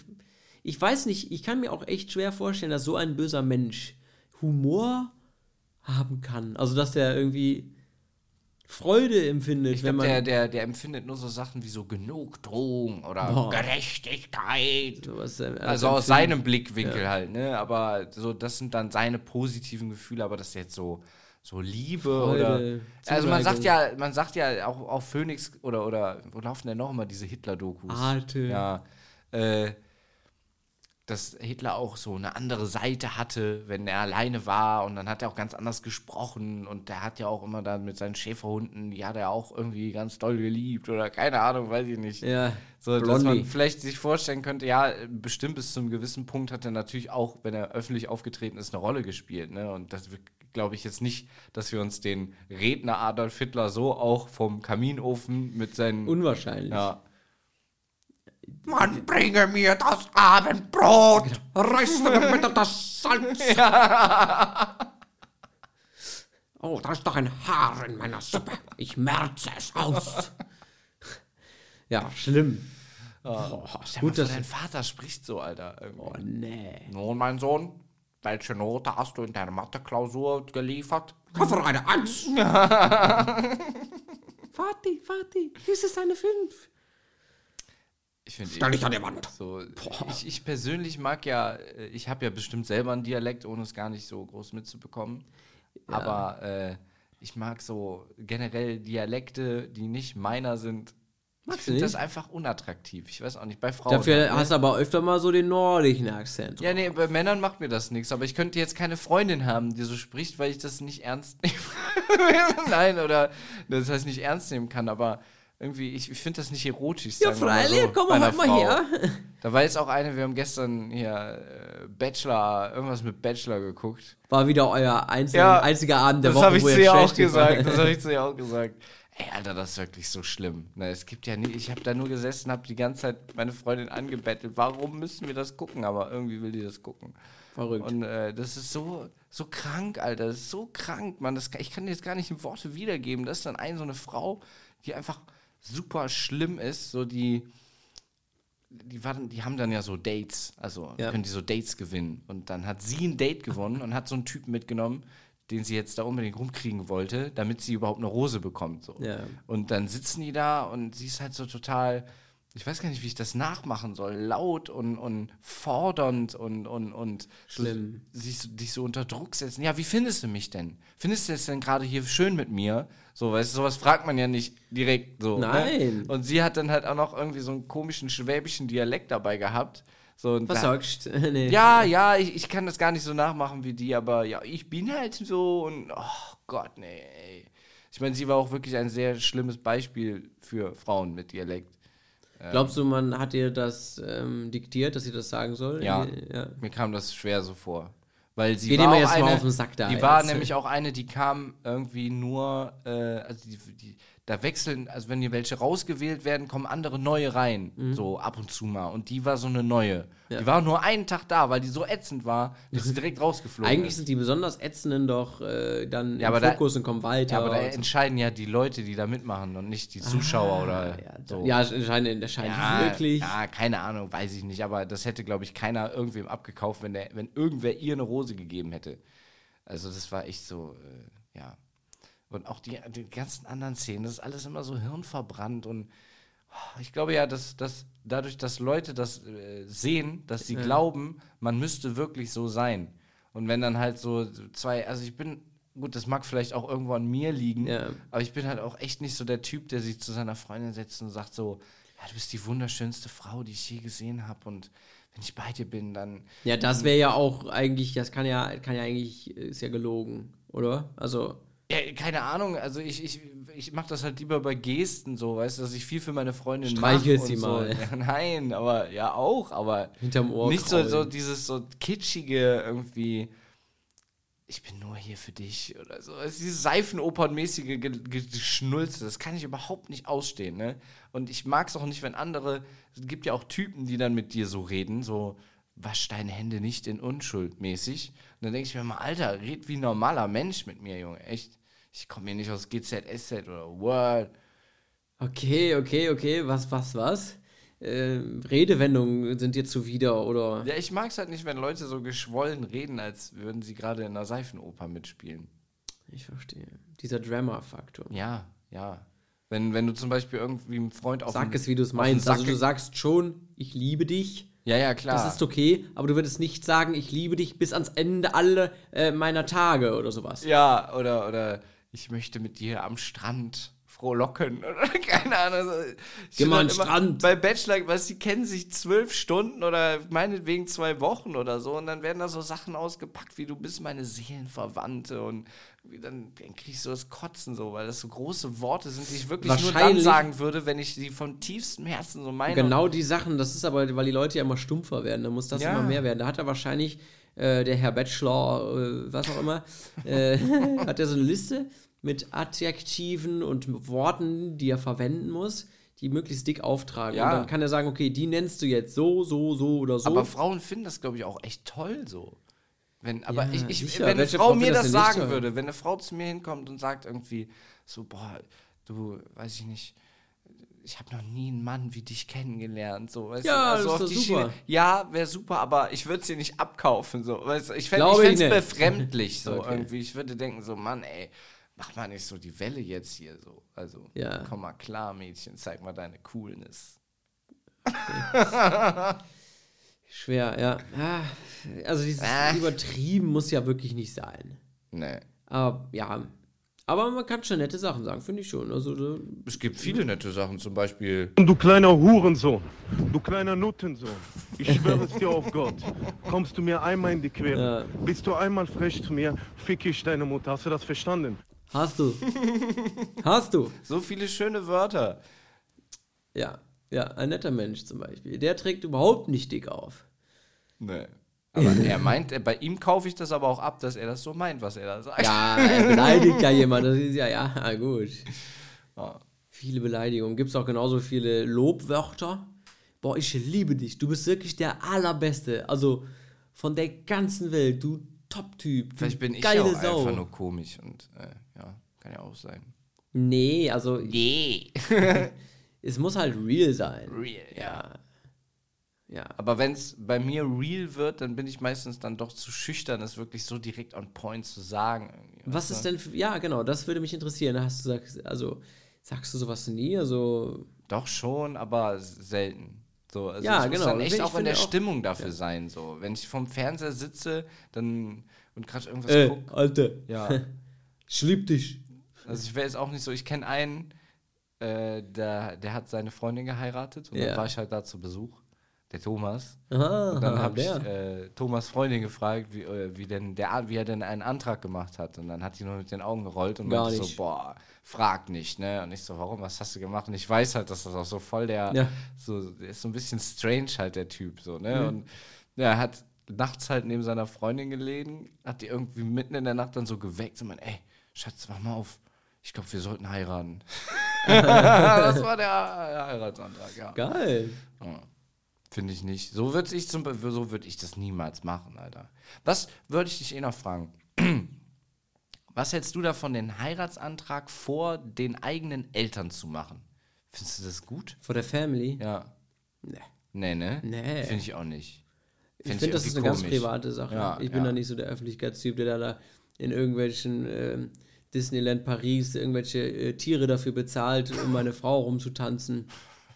Ich weiß nicht, ich kann mir auch echt schwer vorstellen, dass so ein böser Mensch Humor haben kann. Also, dass der irgendwie Freude empfindet. Ich glaube, der, der, der empfindet nur so Sachen wie so Genugtuung oder Boah. Gerechtigkeit. So was, äh, also aus seinem Blickwinkel ja. halt, ne? Aber so, das sind dann seine positiven Gefühle, aber das ist jetzt so, so Liebe Freude, oder. Also man sagt ja, man sagt ja auch auf Phoenix oder oder wo laufen denn noch immer diese Hitler-Dokus? Arte. Ja. Äh, dass Hitler auch so eine andere Seite hatte, wenn er alleine war und dann hat er auch ganz anders gesprochen und der hat ja auch immer dann mit seinen Schäferhunden, die hat er auch irgendwie ganz doll geliebt oder keine Ahnung, weiß ich nicht. Ja. So, dass man vielleicht sich vorstellen könnte, ja, bestimmt bis zu einem gewissen Punkt hat er natürlich auch, wenn er öffentlich aufgetreten ist, eine Rolle gespielt, ne? Und das glaube ich jetzt nicht, dass wir uns den Redner Adolf Hitler so auch vom Kaminofen mit seinen Unwahrscheinlich. Ja, man bringe mir das Abendbrot, röste mir das Salz. *laughs* Ja. Oh, da ist doch ein Haar in meiner Suppe. Ich merze es aus. ja, schlimm. Oh, gut, dass dein Vater spricht so, Alter. Irgendwie. Oh, nee. Nun, mein Sohn, welche Note hast du in deiner Mathe-Klausur geliefert? Koffer eine Eins. *laughs* Vati, Vati, ist es eine Fünf? Ich finde Stell dich an der Wand. So, ich, ich, persönlich mag ja, äh, ich habe ja bestimmt selber einen Dialekt, ohne es gar nicht so groß mitzubekommen. Ja. Aber äh, ich mag so generell Dialekte, die nicht meiner sind. Magst ich finde das einfach unattraktiv. Ich weiß auch nicht, bei Frauen. Dafür halt, hast du aber öfter mal so den nordischen Akzent. Ja, nee, bei Männern macht mir das nichts. Aber ich könnte jetzt keine Freundin haben, die so spricht, weil ich das nicht ernst *laughs* nehme. *laughs* Nein, oder das heißt nicht ernst nehmen kann, aber irgendwie, ich, ich finde das nicht erotisch. Ja, freilich, so, komm mal, mal her. Da war jetzt auch eine, wir haben gestern hier äh, Bachelor, irgendwas mit Bachelor geguckt. War wieder euer einzig, ja, einziger Abend der das Woche, wo ihr ihr auch gesagt. Das habe ich *laughs* zu ihr auch gesagt. Ey, Alter, das ist wirklich so schlimm. Na, es gibt ja nie, ich habe da nur gesessen, habe die ganze Zeit meine Freundin angebettelt. Warum müssen wir das gucken? Aber irgendwie will die das gucken. Verrückt. Und äh, das ist so, so krank, Alter. Das ist so krank, Mann. Das, ich kann dir jetzt gar nicht in Worte wiedergeben. Das ist dann eine so eine Frau, die einfach super schlimm ist. So die, die, waren, die haben dann ja so Dates. Also ja. können die so Dates gewinnen. Und dann hat sie ein Date gewonnen und hat so einen Typen mitgenommen, den sie jetzt da unbedingt rumkriegen wollte, damit sie überhaupt eine Rose bekommt. So. Ja. Und dann sitzen die da und sie ist halt so total, ich weiß gar nicht, wie ich das nachmachen soll, laut und, und fordernd und, und, und Schlimm. So, sich, dich so unter Druck setzen. Ja, wie findest du mich denn? Findest du es denn gerade hier schön mit mir? So, weißt du, sowas fragt man ja nicht direkt so. Ne? Nein. Ne? Und sie hat dann halt auch noch irgendwie so einen komischen schwäbischen Dialekt dabei gehabt so, Was da, sagst du? *laughs* nee. Ja, ja, ich, ich kann das gar nicht so nachmachen wie die, aber ja, ich bin halt so und oh Gott, nee. Ich meine, sie war auch wirklich ein sehr schlimmes Beispiel für Frauen mit Dialekt. Ähm, Glaubst du, man hat ihr das ähm, diktiert, dass sie das sagen soll? Ja, ja, mir kam das schwer so vor. Weil sie Geht war jetzt eine, mal auf den Sack da. Die war nämlich auch eine, die kam irgendwie nur, äh, also die, die, da wechseln, also wenn hier welche rausgewählt werden, kommen andere neue rein, mhm. so ab und zu mal. Und die war so eine neue. Ja. Die war nur einen Tag da, weil die so ätzend war, dass sie *laughs* direkt rausgeflogen Eigentlich ist. sind die besonders ätzenden doch äh, dann ja, im Fokus da, und kommen weiter. Ja, aber da entscheiden ja die Leute, die da mitmachen und nicht die Zuschauer ah, oder ja, so. Ja, entscheiden, entscheiden ja, wirklich. Ja, keine Ahnung, weiß ich nicht. Aber das hätte, glaube ich, keiner irgendwem abgekauft, wenn, der, wenn irgendwer ihr eine Rose gegeben hätte. Also das war echt so, äh, ja. Und auch die, die ganzen anderen Szenen, das ist alles immer so hirnverbrannt und oh, ich glaube ja, dass, dass dadurch, dass Leute das äh, sehen, dass sie ja. glauben, man müsste wirklich so sein. Und wenn dann halt so zwei, also ich bin, gut, das mag vielleicht auch irgendwo an mir liegen, ja. aber ich bin halt auch echt nicht so der Typ, der sich zu seiner Freundin setzt und sagt so, ja, du bist die wunderschönste Frau, die ich je gesehen habe und wenn ich bei dir bin, dann. Ja, das wäre ja auch eigentlich, das kann ja, kann ja eigentlich, ist ja gelogen, oder? Also. Ja, keine Ahnung, also ich, ich, ich mache das halt lieber bei Gesten so, weißt du, dass ich viel für meine Freundin mache. Streichel sie so. mal. Ja, *laughs* nein, aber ja auch, aber hinterm Ohr. Nicht so, so dieses so kitschige irgendwie. Ich bin nur hier für dich oder so. Also dieses Seifenopernmäßige Geschnulze, das kann ich überhaupt nicht ausstehen, ne? Und ich mag es auch nicht, wenn andere. Es gibt ja auch Typen, die dann mit dir so reden, so wasch deine Hände nicht in Unschuld mäßig. Und dann denke ich mir mal, Alter, red wie ein normaler Mensch mit mir, Junge. Echt. Ich komme hier nicht aus GZSZ oder Word. Okay, okay, okay. Was, was, was? Äh, Redewendungen sind dir zuwider, oder? Ja, ich mag es halt nicht, wenn Leute so geschwollen reden, als würden sie gerade in einer Seifenoper mitspielen. Ich verstehe. Dieser Drama-Faktor. Ja, ja. Wenn, wenn du zum Beispiel irgendwie einen Freund auf Sag es, wie du es meinst. Also du sagst schon, ich liebe dich ja, ja, klar. Das ist okay, aber du würdest nicht sagen, ich liebe dich bis ans Ende alle äh, meiner Tage oder sowas. Ja, oder, oder ich möchte mit dir am Strand frohlocken *laughs* oder keine Ahnung. Ich Geh mal an den Strand. Bei Bachelor, was die kennen sich zwölf Stunden oder meinetwegen zwei Wochen oder so und dann werden da so Sachen ausgepackt, wie du bist meine Seelenverwandte und dann, dann kriegst du das Kotzen so, weil das so große Worte sind, die ich wirklich nur dann sagen würde, wenn ich sie von tiefstem Herzen so meine. Genau die Sachen, das ist aber, weil die Leute ja immer stumpfer werden, da muss das ja. immer mehr werden. Da hat er wahrscheinlich äh, der Herr Bachelor, äh, was auch immer, äh, *laughs* hat er so eine Liste mit Adjektiven und Worten, die er verwenden muss die möglichst dick auftragen. Ja. Und dann kann er sagen, okay, die nennst du jetzt so, so, so oder so. Aber Frauen finden das, glaube ich, auch echt toll so. Wenn, aber ja, ich, ich wenn eine Frau, Frau mir das sagen nicht, würde, wenn eine Frau zu mir hinkommt und sagt irgendwie so, boah, du, weiß ich nicht, ich habe noch nie einen Mann wie dich kennengelernt. So, weißt ja, du? Also das ist super. Schiene, ja, wäre super, aber ich würde es dir nicht abkaufen. So. Weißt? Ich fände es befremdlich. So, *laughs* okay. irgendwie. Ich würde denken, so, Mann, ey, mach mal nicht so die Welle jetzt hier. so. Also, ja. komm mal klar, Mädchen, zeig mal deine Coolness. Okay. *laughs* Schwer, ja. Ah, also dieses äh. übertrieben muss ja wirklich nicht sein. Nee. Aber ja, aber man kann schon nette Sachen sagen, finde ich schon. Also, es gibt viele nette Sachen, zum Beispiel. Du kleiner Hurensohn, du kleiner Nuttensohn, ich schwöre es dir auf Gott. Kommst du mir einmal in die Quere, ja. bist du einmal frech zu mir, fick ich deine Mutter. Hast du das verstanden? Hast du. Hast du. *laughs* So viele schöne Wörter. Ja, ja, ein netter Mensch zum Beispiel. Der trägt überhaupt nicht dick auf. Nee. Aber *laughs* er meint, bei ihm kaufe ich das aber auch ab, dass er das so meint, was er da sagt. Ja, er beleidigt ja jemand. Das ist ja, ja, gut. Ja. Viele Beleidigungen. Gibt es auch genauso viele Lobwörter? Boah, ich liebe dich. Du bist wirklich der Allerbeste. Also von der ganzen Welt. Du Top-Typ. Vielleicht bin ich ja auch Sau. einfach nur komisch und äh, ja, kann ja auch sein. Nee, also. Nee. *laughs* es muss halt real sein. Real, ja. Ja. Aber wenn es bei mir real wird, dann bin ich meistens dann doch zu schüchtern, es wirklich so direkt on point zu sagen. Was ist denn, für, ja, genau, das würde mich interessieren. Hast du gesagt, also sagst du sowas nie? Also doch schon, aber selten. So, also ja, ich genau. Muss dann echt auch in der auch, Stimmung dafür ja. sein. So, wenn ich vom Fernseher sitze, dann und gerade irgendwas äh, gucke. Alter. Ja. *laughs* ich lieb dich. Also ich wäre jetzt auch nicht so. Ich kenne einen, äh, der, der hat seine Freundin geheiratet und ja. dann war ich halt da zu Besuch der Thomas. Aha, und dann habe ich äh, Thomas Freundin gefragt, wie, äh, wie, denn der, wie er denn einen Antrag gemacht hat. Und dann hat die nur mit den Augen gerollt und meinte so, boah, frag nicht, ne? Und ich so, warum, was hast du gemacht? Und ich weiß halt, dass das auch so voll der, ja. so, der ist so ein bisschen strange halt, der Typ, so, ne? Mhm. Und ja, er hat nachts halt neben seiner Freundin gelegen, hat die irgendwie mitten in der Nacht dann so geweckt und meinte, ey, Schatz, mach mal auf. Ich glaube, wir sollten heiraten. *laughs* das war der Heiratsantrag, ja. Geil. Ja. Finde ich nicht. So würde ich zum so würde ich das niemals machen, Alter. Was würde ich dich eh noch fragen? *clears throat* Was hältst du davon, den Heiratsantrag vor den eigenen Eltern zu machen? Findest du das gut? Vor der Family? Ja. Nee. Nee, ne? Nee. Finde ich auch nicht. Find ich finde, das ist eine komisch. ganz private Sache. Ja, ich bin ja. da nicht so der Öffentlichkeitstyp, der da in irgendwelchen äh, Disneyland Paris irgendwelche äh, Tiere dafür bezahlt, um meine Frau rumzutanzen.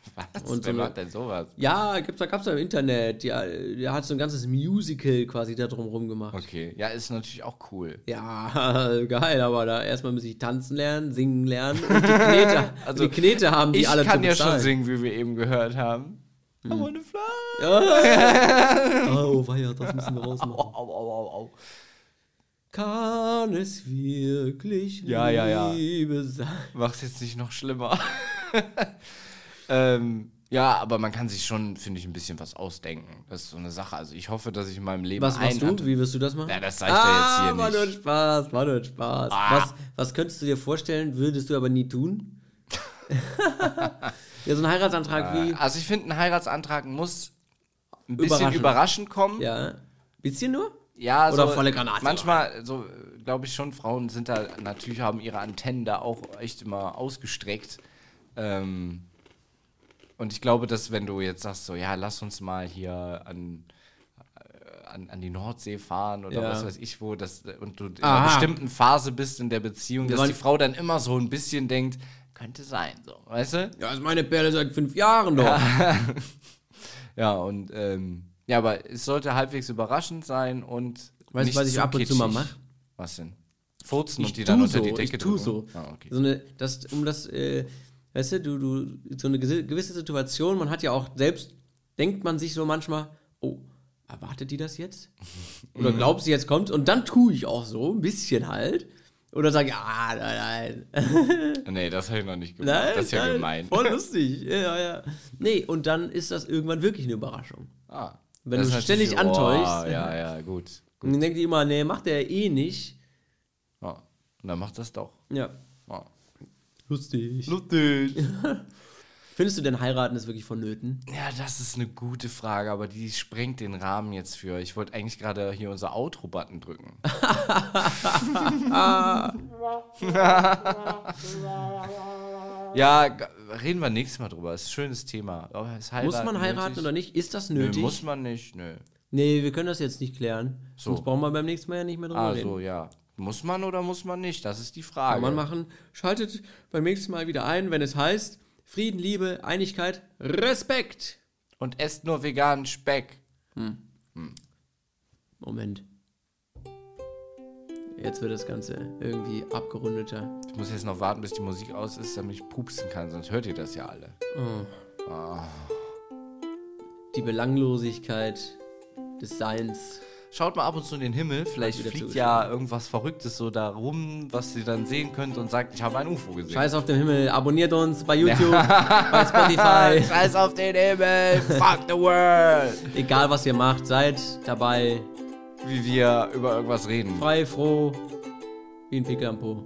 *laughs* Was? Und Wer so macht denn sowas? Ja, gibt's, da gab es ja im Internet. Ja, der hat so ein ganzes Musical quasi da drumherum gemacht. Okay, ja, ist natürlich auch cool. Ja, *laughs* geil, aber da erstmal muss ich tanzen lernen, singen lernen und die Knete, *laughs* also, die Knete haben die alle Ich kann ja schon singen, wie wir eben gehört haben. Hm. I wanna fly. Ja. oh, weia, das müssen wir rausmachen. Au, au, au, au, au. Kann es wirklich ja, Liebe ja, ja. sein? Mach's jetzt nicht noch schlimmer. Ähm, ja, aber man kann sich schon, finde ich, ein bisschen was ausdenken. Das ist so eine Sache. Also ich hoffe, dass ich in meinem Leben. Was machst du? Wie wirst du das machen? Ja, das zeigt ah, jetzt hier war nicht. War nur Spaß, war nur Spaß. Ah. Was, was könntest du dir vorstellen, würdest du aber nie tun? *laughs* ja, so ein Heiratsantrag wie. Also ich finde, ein Heiratsantrag muss ein bisschen überraschend kommen. Ja. Bisschen nur? Ja, Oder so, volle Granate. Manchmal, so glaube ich schon, Frauen sind da natürlich haben ihre Antennen da auch echt immer ausgestreckt. Ähm, und ich glaube, dass wenn du jetzt sagst, so, ja, lass uns mal hier an, äh, an, an die Nordsee fahren oder ja. was weiß ich wo, das, und du in einer bestimmten Phase bist in der Beziehung, dass die Frau dann immer so ein bisschen denkt, könnte sein, so, weißt du? Ja, ist meine Perle seit fünf Jahren noch. Ja, *laughs* ja und ähm, ja, aber es sollte halbwegs überraschend sein und Weißt du, was ich ab und zu mal mache? Was denn? Furzen ich und die dann unter so, die Decke ich tu so. Ah, okay. so eine, das, um das äh, Weißt du, du, du, so eine gewisse Situation, man hat ja auch selbst, denkt man sich so manchmal, oh, erwartet die das jetzt? *laughs* Oder glaubt sie jetzt kommt? Und dann tue ich auch so, ein bisschen halt. Oder sage, ah, nein, nein. *laughs* nee, das habe ich noch nicht gemacht. Nein, das ist ja nein, gemein. Voll *laughs* lustig. Ja, ja. Nee, und dann ist das irgendwann wirklich eine Überraschung. Ah. Wenn du ständig antäuschst. Oh, ja, ja, gut. gut. Und dann denkt die immer, nee, macht er eh nicht. Ja. Und dann macht das doch. Ja. ja. Lustig. Lustig. *laughs* Findest du denn heiraten ist wirklich vonnöten? Ja, das ist eine gute Frage, aber die sprengt den Rahmen jetzt für. Ich wollte eigentlich gerade hier unser Outro-Button drücken. *laughs* ja, reden wir nächstes Mal drüber. Das ist ein schönes Thema. Muss man heiraten nötig? oder nicht? Ist das nötig? Nö, muss man nicht, nö. Nee, wir können das jetzt nicht klären. So. Sonst brauchen wir beim nächsten Mal ja nicht mehr drüber ah, reden. so, ja. Muss man oder muss man nicht? Das ist die Frage. Kann man machen. Schaltet beim nächsten Mal wieder ein, wenn es heißt Frieden, Liebe, Einigkeit, Respekt. Und esst nur veganen Speck. Hm. Hm. Moment. Jetzt wird das Ganze irgendwie abgerundeter. Ich muss jetzt noch warten, bis die Musik aus ist, damit ich pupsen kann, sonst hört ihr das ja alle. Oh. Oh. Die Belanglosigkeit des Seins schaut mal ab und zu in den Himmel. Vielleicht fliegt ja irgendwas Verrücktes so da rum, was ihr dann sehen könnt und sagt, ich habe ein UFO gesehen. Scheiß auf den Himmel, abonniert uns bei YouTube, *laughs* bei Spotify. Scheiß auf den Himmel, fuck the world. Egal was ihr macht, seid dabei. Wie wir über irgendwas reden. Frei, froh, wie ein Pickel am Po.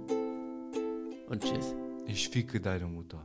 Und tschüss. Ich ficke deine Mutter.